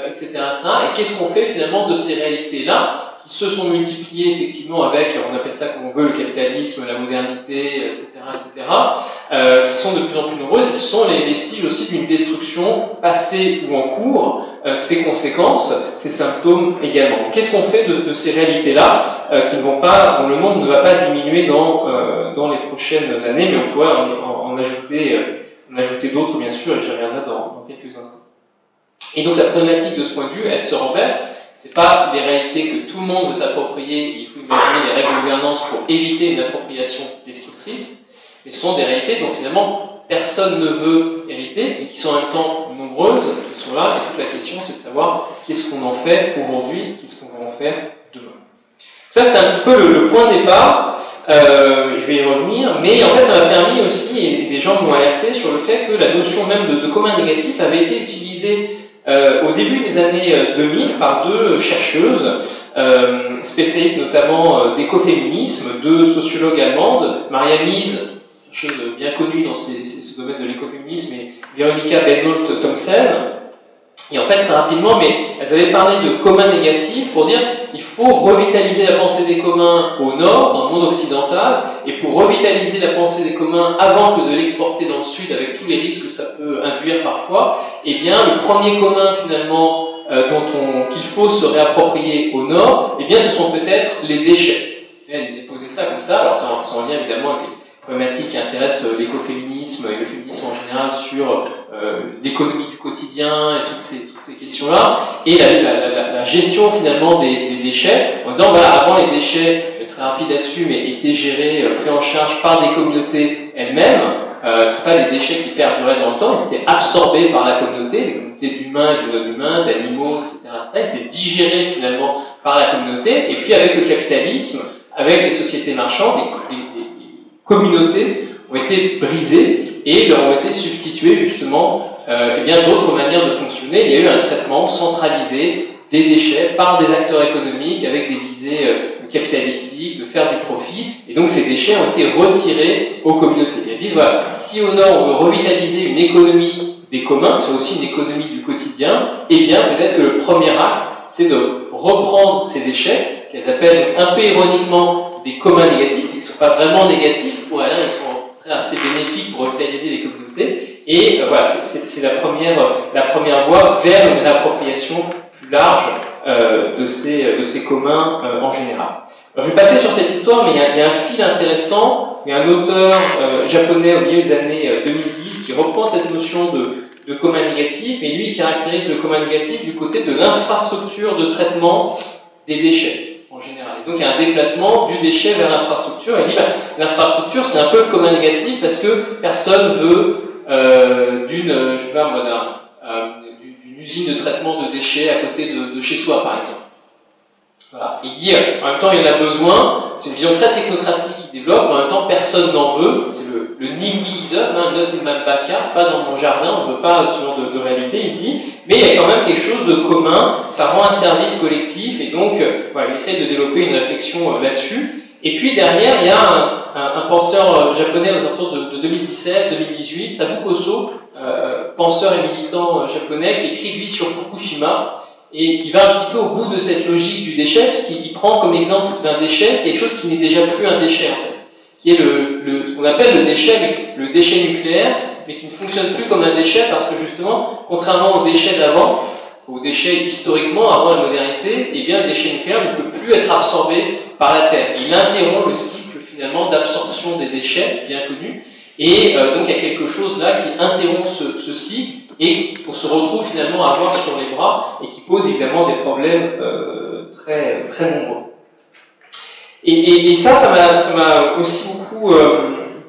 etc., Et qu'est-ce qu'on fait finalement de ces réalités-là, qui se sont multipliées effectivement avec, on appelle ça comme on veut, le capitalisme, la modernité, etc., etc., euh, qui sont de plus en plus nombreuses qui sont les vestiges aussi d'une destruction passée ou en cours, euh, ses conséquences, ses symptômes également. Qu'est-ce qu'on fait de, ces réalités-là, euh, qui ne vont pas, dont le monde ne va pas diminuer dans, dans les prochaines années, mais on pourrait en, ajouter, en ajouter d'autres, bien sûr, et j'y reviendrai dans, dans quelques instants. Et donc la problématique de ce point de vue, elle se renverse. C'est pas des réalités que tout le monde veut s'approprier. Il faut imaginer des règles de gouvernance pour éviter une appropriation destructrice, mais ce sont des réalités dont finalement personne ne veut hériter et qui sont en même temps nombreuses, qui sont là, et toute la question c'est de savoir qu'est-ce qu'on en fait aujourd'hui, qu'est-ce qu'on va en faire demain. Ça c'est un petit peu le, point de départ, euh, je vais y revenir, mais en fait ça m'a permis aussi, et des gens m'ont alerté sur le fait que la notion même de, commun négatif avait été utilisée au début des années 2000 euh, par deux chercheuses, euh, spécialistes notamment d'écoféminisme, deux sociologues allemandes, Maria Mies, chose bien connue dans ce domaine de l'écoféminisme, et Veronika Benholt Thomsen. Et en fait, très rapidement, mais elles avaient parlé de communs négatifs pour dire il faut revitaliser la pensée des communs au nord, dans le monde occidental, et pour revitaliser la pensée des communs avant que de l'exporter dans le sud, avec tous les risques que ça peut induire parfois, eh bien, le premier commun finalement euh, dont on, qu'il faut se réapproprier au nord, eh bien, ce sont peut-être les déchets. Elle a déposé ça comme ça, alors c'est en, lien évidemment avec les problématiques qui intéressent euh, l'écoféminisme et le féminisme en général sur euh, l'économie du quotidien et toutes ces, questions-là, et la, gestion finalement des, des, déchets, en disant voilà, avant les déchets, rapide là-dessus, mais étaient gérés, euh, pris en charge par des communautés elles-mêmes. Euh, ce pas des déchets qui perduraient dans le temps, ils étaient absorbés par la communauté, des communautés d'humains et de non-humains, d'animaux, etc.. Ils étaient digérés finalement par la communauté. Et puis avec le capitalisme, avec les sociétés marchandes, les, communautés ont été brisées et leur ont été substituées justement euh, eh d'autres manières de fonctionner. Il y a eu un traitement centralisé des déchets par des acteurs économiques avec des visées euh, capitalistiques, de faire du profit, et donc ces déchets ont été retirés aux communautés. Et elles disent, voilà, si au nord on veut revitaliser une économie des communs, c'est aussi une économie du quotidien, eh bien peut-être que le premier acte, c'est de reprendre ces déchets, qu'elles appellent un peu ironiquement des communs négatifs, qui ne sont pas vraiment négatifs, pour Alain, ils sont assez bénéfiques pour revitaliser les communautés, et euh, voilà, c'est la première, la première voie vers une réappropriation plus large de, ces, de ces communs euh, en général. Alors, je vais passer sur cette histoire, mais il y a, un fil intéressant. Il y a un auteur euh, japonais au milieu des années 2010 qui reprend cette notion de, de commun négatif, et lui il caractérise le commun négatif du côté de l'infrastructure de traitement des déchets en général. Donc il y a un déplacement du déchet vers l'infrastructure. Il dit bah, l'infrastructure c'est un peu le commun négatif parce que personne veut euh, d'une, je sais pas euh, d'une usine de traitement de déchets à côté de, chez soi par exemple. Voilà. Il dit, en même temps, il y en a besoin. C'est une vision très technocratique qui développe, mais en même temps, personne n'en veut. C'est le, le NIMBYism, hein, not in my backyard, pas dans mon jardin, on ne veut pas ce genre de, réalité, il dit. Mais il y a quand même quelque chose de commun, ça rend un service collectif, et donc, euh, voilà, il essaie de développer une réflexion euh, là-dessus. Et puis derrière, il y a un, penseur japonais aux alentours de, de 2017-2018, Sabu Koso, euh, penseur et militant japonais, qui écrit lui sur Fukushima, et qui va un petit peu au bout de cette logique du déchet, parce qu'il prend comme exemple d'un déchet quelque chose qui n'est déjà plus un déchet en fait, qui est le, le ce qu'on appelle le déchet, le déchet nucléaire, mais qui ne fonctionne plus comme un déchet parce que justement, contrairement aux déchets d'avant, aux déchets historiquement avant la modernité, eh bien le déchet nucléaire ne peut plus être absorbé par la Terre. Il interrompt le cycle finalement d'absorption des déchets, bien connu, et euh, donc il y a quelque chose là qui interrompt ce, ce cycle et on se retrouve finalement à avoir sur les bras et qui pose évidemment des problèmes euh, très, très nombreux. Et, ça, ça m'a aussi beaucoup, euh,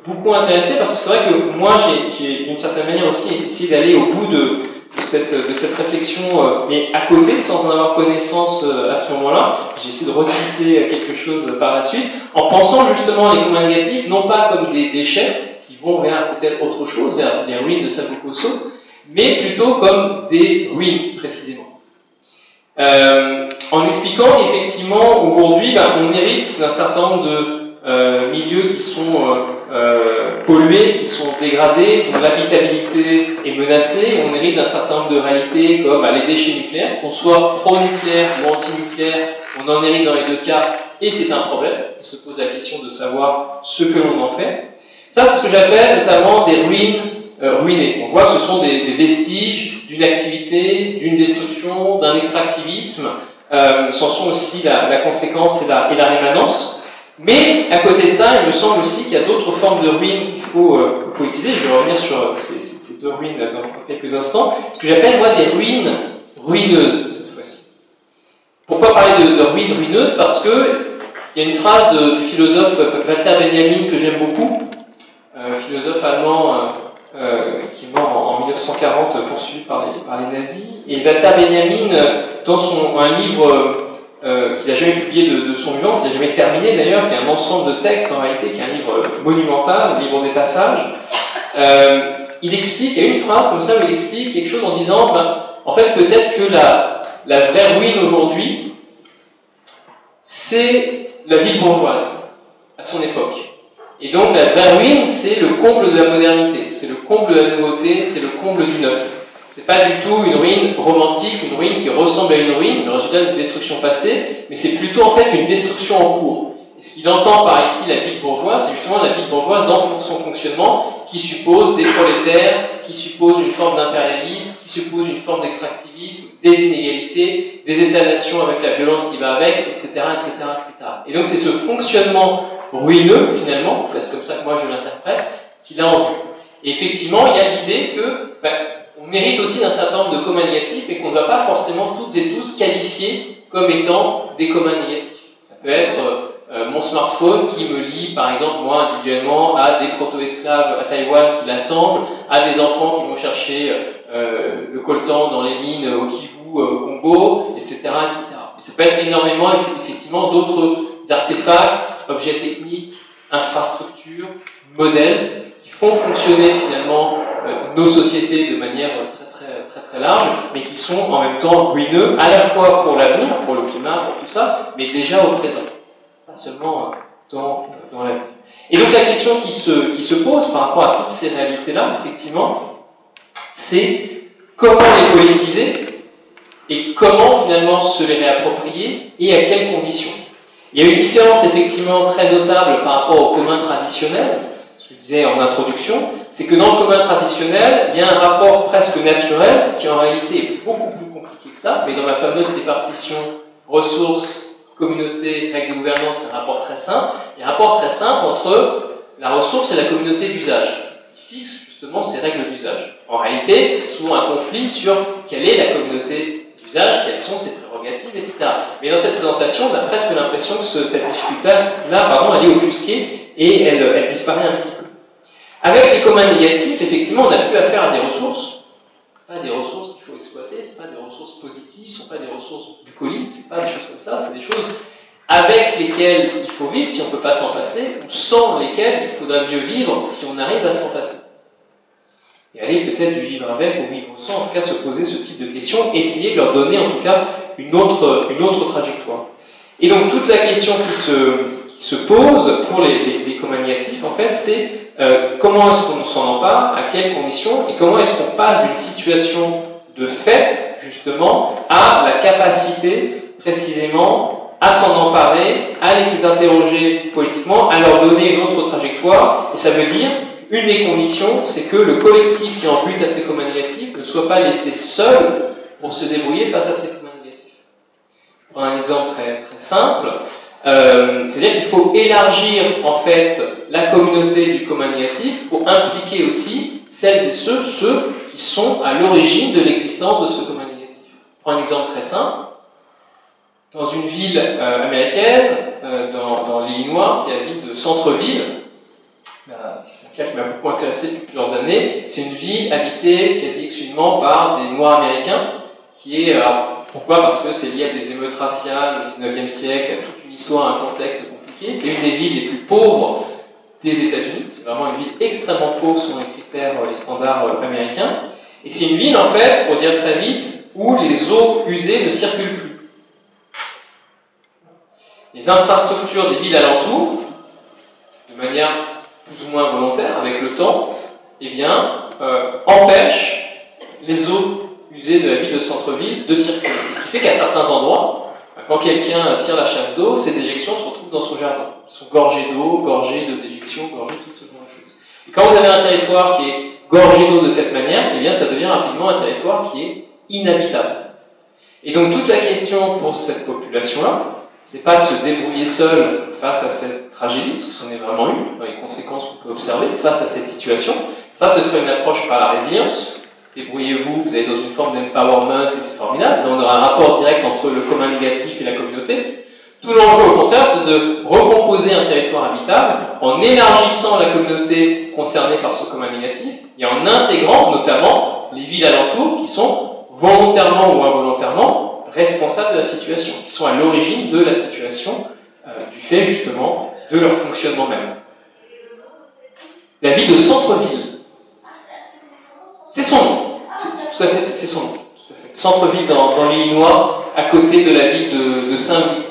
beaucoup intéressé parce que c'est vrai que moi, j'ai d'une certaine manière aussi essayé d'aller au bout de, cette, de cette réflexion, mais à côté, sans en avoir connaissance à ce moment-là. J'ai essayé de retisser quelque chose par la suite, en pensant justement les communs négatifs, non pas comme des déchets vont vers peut-être autre chose, vers les ruines de Sabukoso, mais plutôt comme des ruines précisément. Euh, en expliquant qu'effectivement, aujourd'hui, ben, on hérite d'un certain nombre de euh, milieux qui sont euh, pollués, qui sont dégradés, dont l'habitabilité est menacée. On hérite d'un certain nombre de réalités comme ben, les déchets nucléaires, qu'on soit pro-nucléaire ou anti-nucléaire, on en hérite dans les deux cas, et c'est un problème. On se pose la question de savoir ce que l'on en fait. Ça, c'est ce que j'appelle notamment des ruines euh, ruinés. On voit que ce sont des, vestiges d'une activité, d'une destruction, d'un extractivisme. Euh, C'en sont aussi la, conséquence et la, rémanence. Mais à côté de ça, il me semble aussi qu'il y a d'autres formes de ruines qu'il faut euh, politiser. Je vais revenir sur ces, ces, deux ruines dans quelques instants. Ce que j'appelle moi des ruines ruineuses cette fois-ci. Pourquoi parler de, ruines ruineuses Parce que il y a une phrase du philosophe Walter Benjamin que j'aime beaucoup, euh, philosophe allemand euh, euh, qui est mort en, en 1940 poursuivi par les, par les nazis. Et Walter Benjamin, dans son, un livre euh, qu'il n'a jamais publié de, son vivant, qu'il n'a jamais terminé d'ailleurs, qui est un ensemble de textes en réalité, qui est un livre monumental, un livre des passages, euh, il explique, il y a une phrase comme ça où il explique quelque chose en disant, ben, en fait peut-être que la, la vraie ruine aujourd'hui, c'est la ville bourgeoise à son époque. Et donc la vraie ruine, c'est le comble de la modernité, c'est le comble de la nouveauté, c'est le comble du neuf. c'est pas du tout une ruine romantique, une ruine qui ressemble à une ruine, le résultat d'une destruction passée, mais c'est plutôt en fait une destruction en cours. Et ce qu'il entend par ici la ville bourgeoise, c'est justement la ville bourgeoise dans son fonctionnement qui suppose des prolétaires, qui suppose une forme d'impérialisme, qui suppose une forme d'extractivisme, des inégalités, des États-nations avec la violence qui va avec, etc. etc., etc. Et donc c'est ce fonctionnement ruineux, finalement, c'est comme ça que moi je l'interprète, qu'il a en vue. Et effectivement, il y a l'idée que ben, on mérite aussi d'un certain nombre de communs négatifs et qu'on ne va pas forcément toutes et tous qualifier comme étant des communs négatifs. Ça peut être euh, mon smartphone qui me lie, par exemple, moi individuellement, à des proto-esclaves à Taïwan qui l'assemblent, à des enfants qui vont chercher euh, le coltan dans les mines au Kivu, euh, au Congo, etc., etc. Et ça peut être énormément, effectivement, d'autres artefacts, objets techniques, infrastructures, modèles qui font fonctionner finalement euh, nos sociétés de manière très très très très large, mais qui sont en même temps ruineux à la fois pour l'avenir, pour le climat, pour tout ça, mais déjà au présent, pas seulement euh, dans, dans l'avenir. Et donc la question qui se, qui se pose par rapport à toutes ces réalités-là, effectivement, c'est comment les politiser et comment finalement se les réapproprier et à quelles conditions. Il y a une différence effectivement très notable par rapport au commun traditionnel, ce que je disais en introduction, c'est que dans le commun traditionnel, il y a un rapport presque naturel qui en réalité est beaucoup plus compliqué que ça, mais dans la fameuse répartition ressources, communauté, règles de gouvernance, c'est un rapport très simple. Il y a un rapport très simple entre la ressource et la communauté d'usage, qui fixe justement ces règles d'usage. En réalité, souvent un conflit sur quelle est la communauté quelles sont ses prérogatives, etc. Mais dans cette présentation, on a presque l'impression que cette difficulté-là, elle est offusquée et elle, disparaît un petit peu. Avec les communs négatifs, effectivement, on n'a plus affaire à des ressources. Ce pas des ressources qu'il faut exploiter, ce pas des ressources positives, ce sont pas des ressources bucoliques, ce pas des choses comme ça, c'est des choses avec lesquelles il faut vivre si on ne peut pas s'en passer, ou sans lesquelles il faudra mieux vivre si on arrive à s'en passer. Et aller peut-être du vivre avec ou vivre sans, en tout cas se poser ce type de questions, essayer de leur donner en tout cas une autre, une autre trajectoire. Et donc toute la question qui se, qui se pose pour les, les, négatifs, en fait, c'est euh, comment est-ce qu'on s'en empare, à quelles conditions, et comment est-ce qu'on passe d'une situation de fait, justement, à la capacité, précisément, à s'en emparer, à les interroger politiquement, à leur donner une autre trajectoire, et ça veut dire, une des conditions, c'est que le collectif qui en bute à ces communs négatifs ne soit pas laissé seul pour se débrouiller face à ces communs négatifs. Je prends un exemple très, très simple. Euh, C'est-à-dire qu'il faut élargir en fait la communauté du commun négatif pour impliquer aussi celles et ceux, ceux qui sont à l'origine de l'existence de ce commun négatif. Je prends un exemple très simple. Dans une ville euh, américaine, euh, dans, dans l'Illinois, qui est la ville de centre-ville, cas qui m'a beaucoup intéressé depuis plusieurs années, c'est une ville habitée quasi exclusivement par des Noirs américains, qui est, alors, pourquoi? Parce que c'est lié à des émeutes raciales au 19e siècle, à toute une histoire, un contexte compliqué. C'est une des villes les plus pauvres des États-Unis. C'est vraiment une ville extrêmement pauvre selon les critères, les standards euh, américains. Et c'est une ville, en fait, pour dire très vite, où les eaux usées ne circulent plus. Les infrastructures des villes alentours, de manière plus ou moins volontaire, avec le temps, eh bien, euh, empêchent les eaux usées de la ville de centre-ville de circuler. Ce qui fait qu'à certains endroits, quand quelqu'un tire la chasse d'eau, ces déjections se retrouvent dans son jardin. Ils sont gorgés d'eau, gorgés de déjections, gorgés de toutes ce genre de choses. Et quand vous avez un territoire qui est gorgé d'eau de cette manière, eh bien, ça devient rapidement un territoire qui est inhabitable. Et donc, toute la question pour cette population-là, c'est pas de se débrouiller seul face à cette tragédie, parce que c'en est vraiment une, dans les conséquences qu'on peut observer face à cette situation. Ça, ce serait une approche par la résilience, débrouillez-vous, vous êtes dans une forme d'empowerment et c'est formidable. on aura un rapport direct entre le commun négatif et la communauté. Tout l'enjeu, au contraire, c'est de recomposer un territoire habitable en élargissant la communauté concernée par ce commun négatif et en intégrant notamment les villes alentours qui sont volontairement ou involontairement responsables de la situation, qui sont à l'origine de la situation euh, du fait justement de leur fonctionnement même. La ville de centre-ville, c'est son nom. Tout à fait, c'est son nom. Centre-ville dans, l'Illinois, à côté de la ville de, Saint-Louis.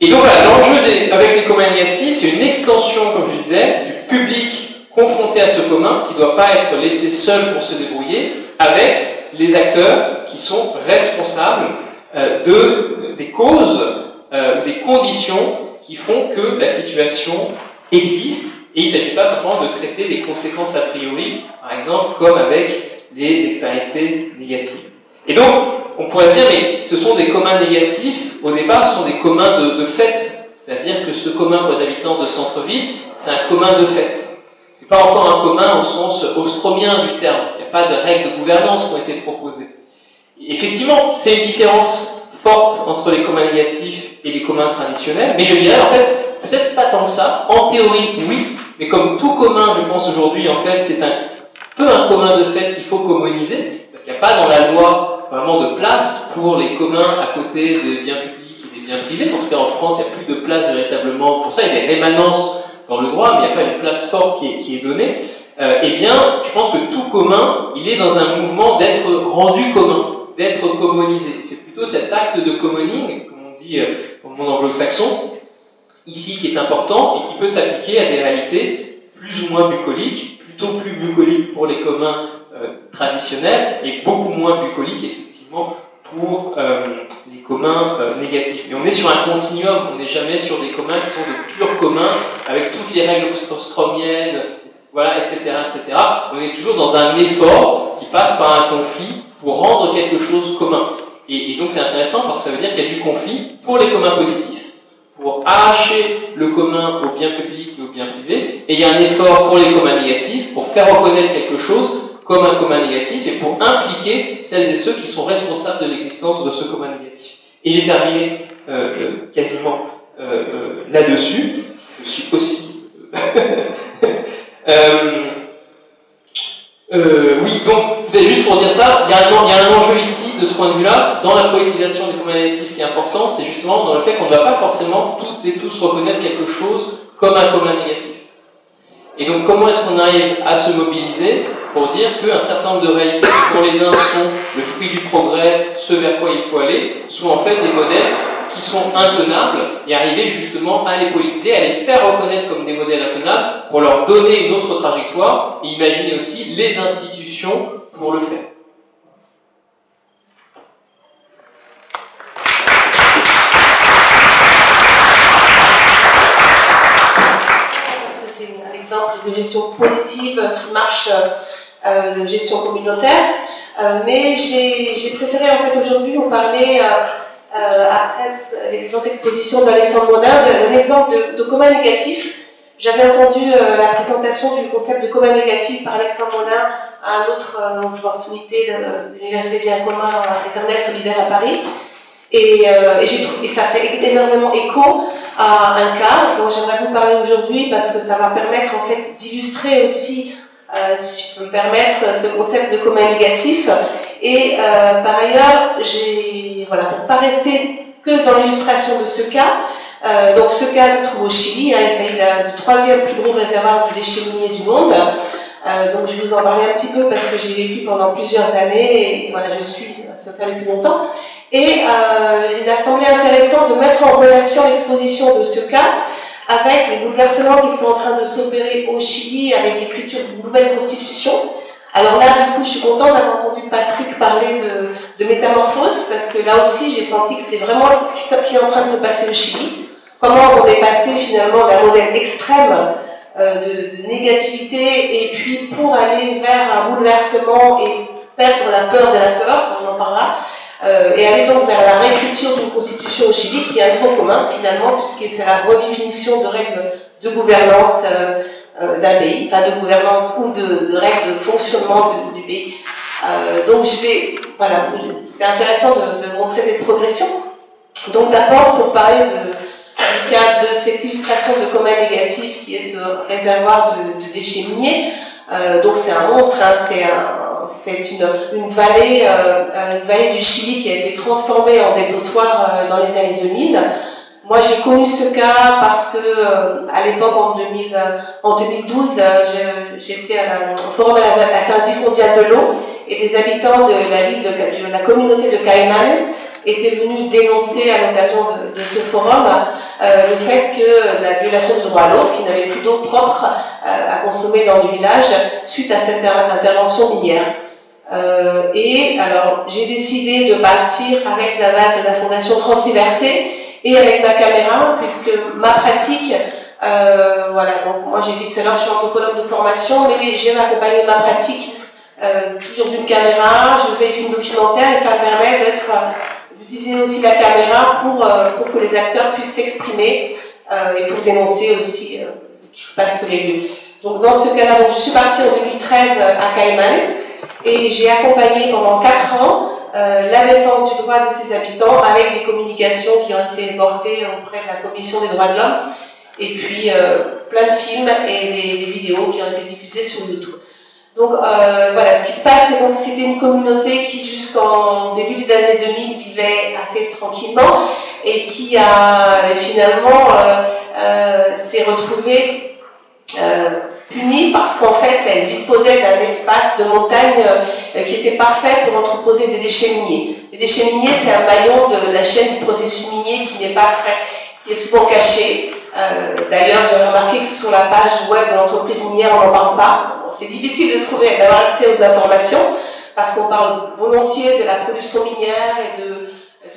Et donc voilà, l'enjeu avec les négatifs, c'est une extension, comme je disais, du public confronté à ce commun, qui ne doit pas être laissé seul pour se débrouiller, avec les acteurs qui sont responsables euh, de, des causes euh, ou des conditions qui font que la situation existe. Et il ne s'agit pas simplement de traiter les conséquences a priori, par exemple, comme avec les externalités négatives. Et donc, on pourrait dire, mais ce sont des communs négatifs, au départ, ce sont des communs de, de fait. C'est-à-dire que ce commun pour les habitants de centre-ville, c'est un commun de fait. C'est pas encore un commun au sens ostromien du terme. Il n'y a pas de règles de gouvernance qui ont été proposées. effectivement, c'est une différence forte entre les communs négatifs et les communs traditionnels, mais je dirais en fait, peut-être pas tant que ça. En théorie, oui, mais comme tout commun, je pense aujourd'hui, en fait, c'est un peu un commun de fait qu'il faut communiser, parce qu'il n'y a pas dans la loi vraiment de place pour les communs à côté des biens publics et des biens privés. En tout cas, en France, il n'y a plus de place véritablement pour ça. Il y a des rémanences dans le droit, mais il n'y a pas une place forte qui est, donnée. Euh, eh bien, je pense que tout commun, il est dans un mouvement d'être rendu commun, d'être communisé. C'est plutôt cet acte de commoning, comme on dit dans le monde anglo-saxon, ici qui est important et qui peut s'appliquer à des réalités plus ou moins bucoliques, plutôt plus bucoliques pour les communs euh, traditionnels et beaucoup moins bucoliques effectivement pour euh, les communs euh, négatifs. Mais on est sur un continuum, on n'est jamais sur des communs qui sont de purs communs avec toutes les règles ostromiennes, voilà, etc., etc. On est toujours dans un effort qui passe par un conflit pour rendre quelque chose commun. Et, et donc c'est intéressant parce que ça veut dire qu'il y a du conflit pour les communs positifs pour arracher le commun au bien public et au bien privé, et il y a un effort pour les communs négatifs, pour faire reconnaître quelque chose comme un commun négatif, et pour impliquer celles et ceux qui sont responsables de l'existence de ce commun négatif. Et j'ai terminé euh, euh, quasiment euh, là-dessus. Je suis aussi... (laughs) Oui, peut-être juste pour dire ça, il y, a un, il y, a un, enjeu ici, de ce point de vue-là, dans la politisation des communs négatifs qui est important, c'est justement dans le fait qu'on ne va pas forcément toutes et tous reconnaître quelque chose comme un commun négatif. Et donc, comment est-ce qu'on arrive à se mobiliser? Pour dire qu'un certain nombre de réalités pour les uns sont le fruit du progrès, ce vers quoi il faut aller, sont en fait des modèles qui sont intenables et arriver justement à les politiser, à les faire reconnaître comme des modèles intenables pour leur donner une autre trajectoire et imaginer aussi les institutions pour le faire. De gestion positive qui marche, euh, de gestion communautaire. Euh, mais j'ai préféré en fait aujourd'hui vous parler euh, euh, après l'excellente exposition d'Alexandre Monin, un exemple de, de commun négatif. J'avais entendu euh, la présentation du concept de commun négatif par Alexandre Monin à une autre euh, opportunité de, de l'Université bien commun éternel solidaire à Paris. Et, euh, et, ça fait énormément écho à un cas dont j'aimerais vous parler aujourd'hui parce que ça va permettre en fait d'illustrer aussi, euh, si je peux me permettre, ce concept de commun négatif. Et euh, par ailleurs, j'ai voilà, pour pas rester que dans l'illustration de ce cas, euh, donc ce cas se trouve au Chili, hein, il s'agit du troisième plus gros réservoir de déchets miniers du monde. Euh, donc je vais vous en parler un petit peu parce que j'ai vécu pendant plusieurs années et voilà, je suis ce cas depuis longtemps. Et euh, il a semblé intéressant de mettre en relation l'exposition de ce cas avec les bouleversements qui sont en train de s'opérer au Chili avec l'écriture d'une nouvelle constitution alors là, du coup, je suis contente d'avoir entendu Patrick parler de, de, métamorphose, parce que là aussi, j'ai senti que c'est vraiment ce qui, est en train de se passer au Chili. Comment on est passé finalement d'un modèle extrême euh, de, de, négativité, et puis pour aller vers un bouleversement et perdre la peur de la peur, on en parlera, euh, et aller donc vers la réécriture d'une constitution au Chili qui a un point commun finalement, puisque c'est la redéfinition de règles de gouvernance. Euh, euh, d'un pays, enfin de gouvernance ou de, règles de fonctionnement du pays. Donc je vais, voilà, c'est intéressant de, montrer cette progression. Donc d'abord pour parler du cas de cette illustration de commun négatif qui est ce réservoir de, déchets miniers. Donc c'est un monstre, hein, c'est un, c'est une, une, vallée, euh, une vallée du Chili qui a été transformée en dépotoir euh, dans les années 2000. Moi, j'ai connu ce cas parce que euh, à l'époque, en, 2000, euh, en 2012, euh, j'étais au Forum Atlantique mondial de l'eau et des habitants de la ville de, de la communauté de Caimanes était venu dénoncer à l'occasion de, ce forum euh, le fait que la violation du droit à l'eau, qui n'avait plus d'eau propre euh, à consommer dans le village suite à cette intervention minière. Euh, et alors j'ai décidé de partir avec l'aval de la Fondation France Liberté et avec ma caméra, puisque ma pratique, voilà, donc moi j'ai dit tout à l'heure, je suis anthropologue de formation, mais j'aime accompagner ma pratique toujours d'une caméra, je fais des films documentaires et ça me permet d'être d'utiliser aussi la caméra pour, euh, pour que les acteurs puissent s'exprimer euh, et pour dénoncer aussi euh, ce qui se passe sur les lieux. Donc dans ce cas-là, je suis partie en 2013 à Caymanes et j'ai accompagné pendant 4 ans la défense du droit de ses habitants avec des communications qui ont été portées auprès de la Commission des droits de l'homme et puis plein de films et des, vidéos qui ont été diffusées sur YouTube. Donc voilà, ce qui se passe, c'est donc c'était une communauté qui jusqu'en début des années 2000 vivait assez tranquillement et qui a finalement euh, euh, s'est retrouvée punie parce qu'en fait elle disposait d'un espace de montagne qui était parfait pour entreposer des déchets miniers. Les déchets miniers, c'est un maillon de la chaîne du processus minier qui n'est pas très, qui est souvent caché. Euh, d'ailleurs, j'ai remarqué que sur la page web de l'entreprise minière, on n'en parle pas. c'est difficile de trouver, d'avoir accès aux informations, parce qu'on parle volontiers de la production minière et de,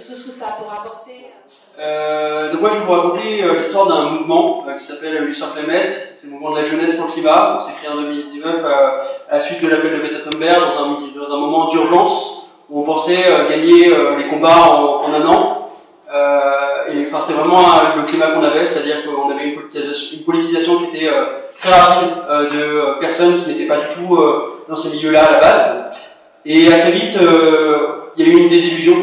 tout ce que ça pour apporter. Euh, donc moi je vais vous raconter euh, l'histoire d'un mouvement qui s'appelle Lucien Clémet, c'est le mouvement de la jeunesse pour le climat, on s'est créé en 2019 à la suite de l'appel de Greta Thunberg dans un, dans un moment d'urgence où on pensait gagner les combats en, un an. Euh, et c'était vraiment le climat qu'on avait, c'est-à-dire qu'on avait une politisation, une politisation, qui était euh, très rapide euh, de personnes qui n'étaient pas du tout dans ces milieux-là à la base. Et assez vite, il y a eu une désillusion,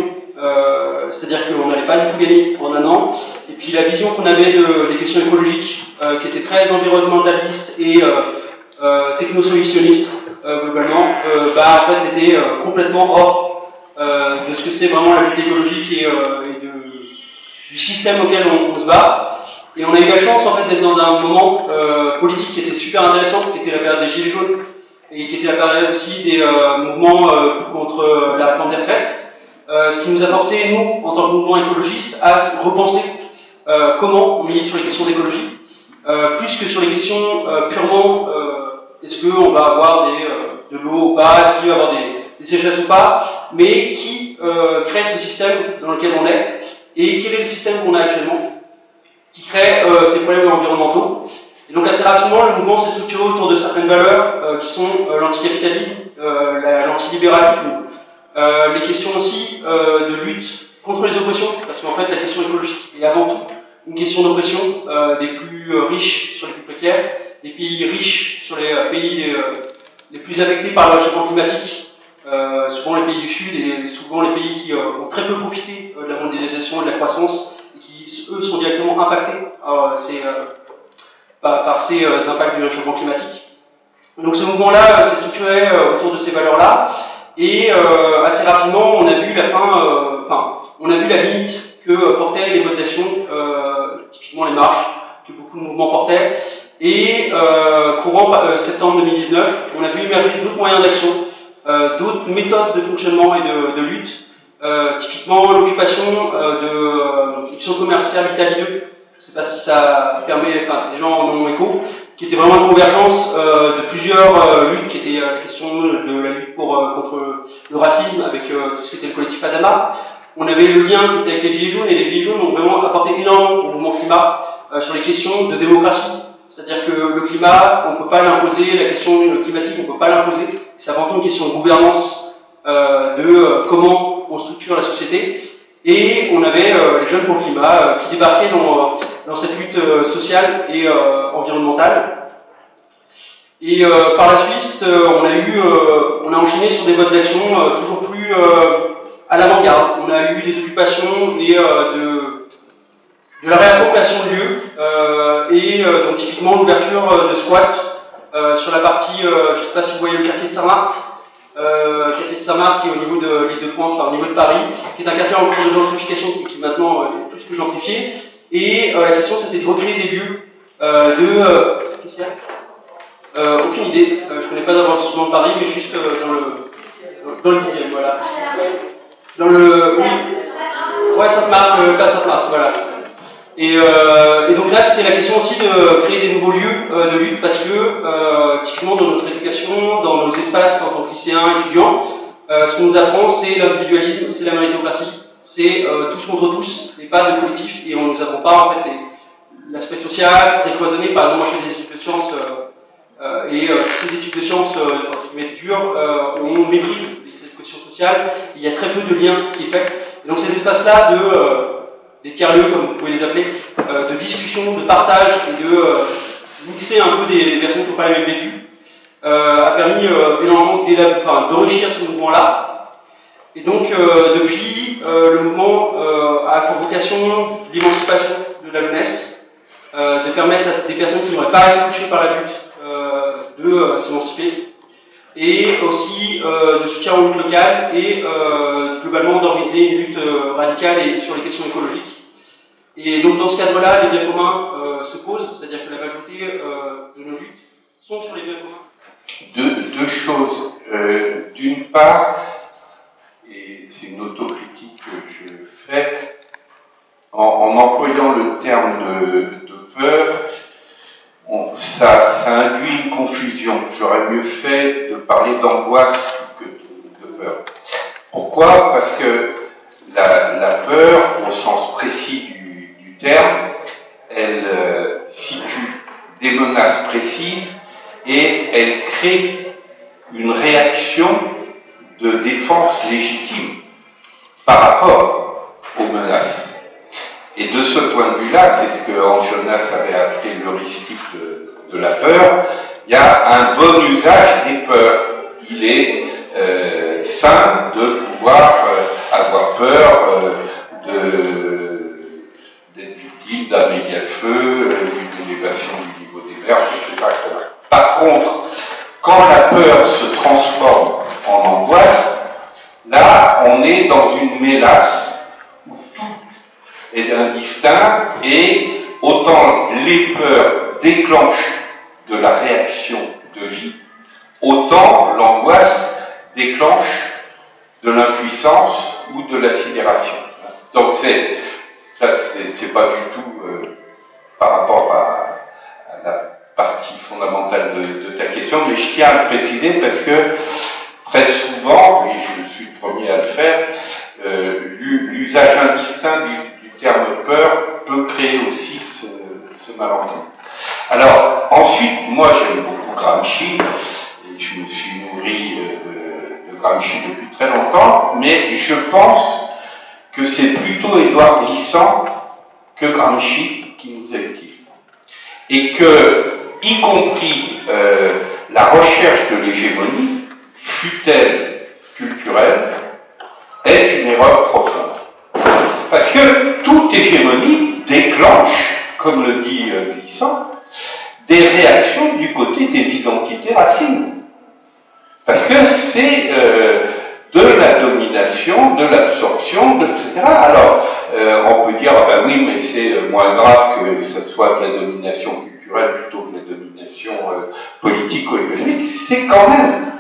c'est-à-dire qu'on n'allait pas du tout gagner en un an. Et puis la vision qu'on avait de, des questions écologiques, qui était très environnementaliste et technosolutionniste globalement, bah, en fait était complètement hors de ce que c'est vraiment la lutte écologique et, du système auquel on, se bat. Et on a eu la chance en fait d'être dans un moment euh, politique qui était super intéressant, qui était la période des Gilets jaunes, et qui était la période aussi des euh, mouvements euh, contre la réforme des retraites. ce qui nous a forcé, nous, en tant que mouvement écologiste, à repenser comment on milite sur les questions d'écologie, plus que sur les questions purement est-ce qu'on va avoir de l'eau ou pas, est-ce qu'il va y avoir des, sécheresses ou pas, mais qui crée ce système dans lequel on est, et quel est le système qu'on a actuellement? Qui crée euh, ces problèmes environnementaux. Rapidement, le mouvement s'est structuré autour de certaines valeurs euh, qui sont euh, l'anticapitalisme, l'antilibéralisme, les questions aussi de lutte contre les oppressions, parce qu'en fait la question écologique est avant tout une question d'oppression des plus riches sur les plus précaires, des pays riches sur les pays les, les plus affectés par le réchauffement climatique, euh, souvent les pays du Sud et souvent les pays qui euh, ont très peu profité euh, de la mondialisation et de la croissance et qui, eux, sont directement impactés par, par, ces impacts du réchauffement climatique. Donc ce mouvement-là s'est structuré autour de ces valeurs-là et assez rapidement on a vu la fin, enfin, on a vu la limite que portaient les modes d'action, typiquement les marches, que beaucoup de mouvements portaient. Et courant septembre 2019, on a vu émerger d'autres moyens d'action euh, d'autres méthodes de fonctionnement et de, de lutte, euh, typiquement l'occupation euh, de l'option commerciale Italie 2, je sais pas si ça permet, enfin des gens en ont écho, qui était vraiment une convergence de plusieurs luttes, qui était la question de la lutte pour, contre le racisme avec tout ce qui était le collectif Adama. On avait le lien qui était avec les Gilets jaunes, et les Gilets jaunes ont vraiment apporté énormément au mouvement climat sur les questions de démocratie. C'est-à-dire que le climat, on ne peut pas l'imposer, la question climatique, on ne peut pas l'imposer c'est avant tout une question de gouvernance, euh, de euh, comment on structure la société. Et on avait euh, les jeunes pour le climat qui débarquaient dans, dans cette lutte sociale et environnementale. Et par la suite, on a eu, on a enchaîné sur des modes d'action toujours plus à l'avant-garde. On a eu des occupations et de, la réappropriation de lieux, et donc typiquement l'ouverture de squats euh, sur la partie, euh, je ne sais pas si vous voyez le quartier de Saint-Marc, euh, quartier de Saint-Marc qui est au niveau de l'île de France, enfin, au niveau de Paris, qui est un quartier en cours de gentrification qui maintenant est plus que gentrifié. Et la question c'était de recréer des lieux de. Qu'est-ce qu'il y a? Aucune idée. je ne connais pas d'avancement de Paris, mais juste dans le dans le dixième, voilà. Dans le oui. Ouais, euh, pas marque, voilà. Et, euh, donc là, c'était la question aussi de créer des nouveaux lieux euh, de lutte parce que, euh, typiquement dans notre éducation, dans nos espaces en tant que lycéens, étudiants, euh, ce qu'on nous apprend, c'est l'individualisme, c'est la méritocratie, c'est tous contre tous et pas de collectif. Et on nous apprend pas en fait l'aspect social, c'est cloisonné. Par exemple, moi je fais des études de sciences et ces études de sciences, guillemets, dures, on méprise cette question sociale. Il y a très peu de liens qui est fait. Donc ces espaces-là de des tiers-lieux, comme vous pouvez les appeler, euh, de discussion, de partage et de euh, mixer un peu des, personnes qui n'ont pas les mêmes vécu, euh, a permis énormément d'enrichir ce mouvement-là. Et donc, depuis, le mouvement a pour vocation l'émancipation de la jeunesse, de permettre à des personnes qui n'auraient pas été touchées par la lutte de s'émanciper, et aussi de soutien aux luttes locales et globalement d'organiser une lutte radicale et sur les questions écologiques. Et donc dans ce cadre-là, les biens communs euh, se posent, c'est-à-dire que la majorité euh, de nos luttes sont sur les biens communs. Deux, choses. Euh, d'une part, c'est une autocritique que je fais, en, employant le terme de, peur, ça, induit une confusion. J'aurais mieux fait de parler d'angoisse que de, peur. Pourquoi? Parce que la, la, peur, au sens précis du terme, elle euh, situe des menaces précises et elle crée une réaction de défense légitime par rapport aux menaces. Et de ce point de vue-là, c'est ce que Jonas avait appelé l'heuristique de, la peur, il y a un bon usage des peurs. Il est euh, sain de pouvoir euh, avoir peur euh, de d'un méga-feu, euh, d'une élévation du niveau des mers, etc., Par contre, quand la peur se transforme en angoisse, là, on est dans une mélasse où tout est indistinct et autant les peurs déclenchent de la réaction de vie, autant l'angoisse déclenche de l'impuissance ou de la sidération. Donc c'est ça, c'est pas du tout euh, par rapport à, la partie fondamentale de, ta question, mais je tiens à le préciser parce que très souvent, et je suis le premier à le faire, euh, l'usage indistinct du, terme peur peut créer aussi ce, malentendu. Alors, ensuite, moi j'aime beaucoup Gramsci, et je me suis nourri euh, de, Gramsci depuis très longtemps, mais je pense que c'est plutôt Édouard Glissant que Gramsci qui nous utile. Et que, y compris euh, la recherche de l'hégémonie, fut-elle culturelle, est une erreur profonde. Parce que toute hégémonie déclenche, comme le dit euh, Glissant, des réactions du côté des identités racines. Parce que c'est euh, de la domination, de l'absorption, etc. Alors, euh, on peut dire, ah ben oui, mais c'est moins grave que ce soit de la domination culturelle plutôt que de la domination euh, politique ou économique. C'est quand même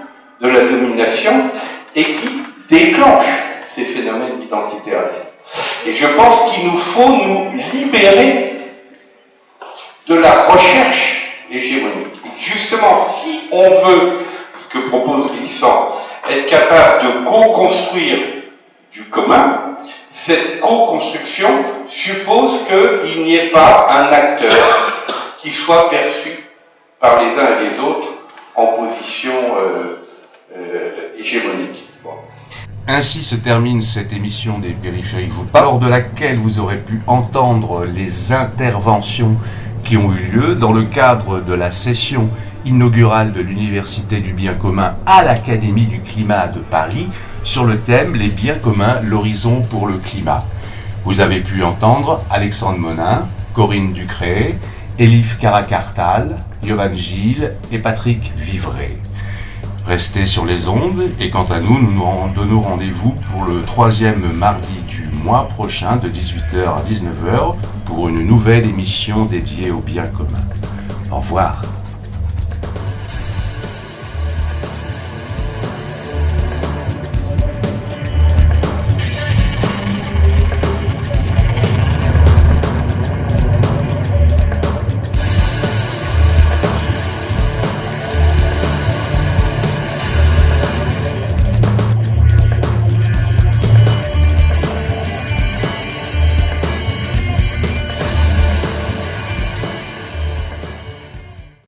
de la domination et qui déclenche ces phénomènes d'identité racine. Et je pense qu'il nous faut nous libérer de la recherche hégémonique. Et justement, si on veut, ce que propose Glissant, être capable de co-construire du commun, cette co-construction suppose qu'il n'y ait pas un acteur qui soit perçu par les uns et les autres en position euh, euh, hégémonique. Ainsi se termine cette émission des périphériques vous parle, lors de laquelle vous aurez pu entendre les interventions qui ont eu lieu dans le cadre de la session inaugurale de l'Université du bien commun à l'Académie du climat de Paris sur le thème Les biens communs, l'horizon pour le climat. Vous avez pu entendre Alexandre Monin, Corinne Ducré, Elif Caracartal, Yovan Gilles et Patrick Vivray. Restez sur les ondes et quant à nous, nous nous donnons rendez-vous pour le troisième mardi du mois prochain de 18h à 19h pour une nouvelle émission dédiée au bien commun. Au revoir.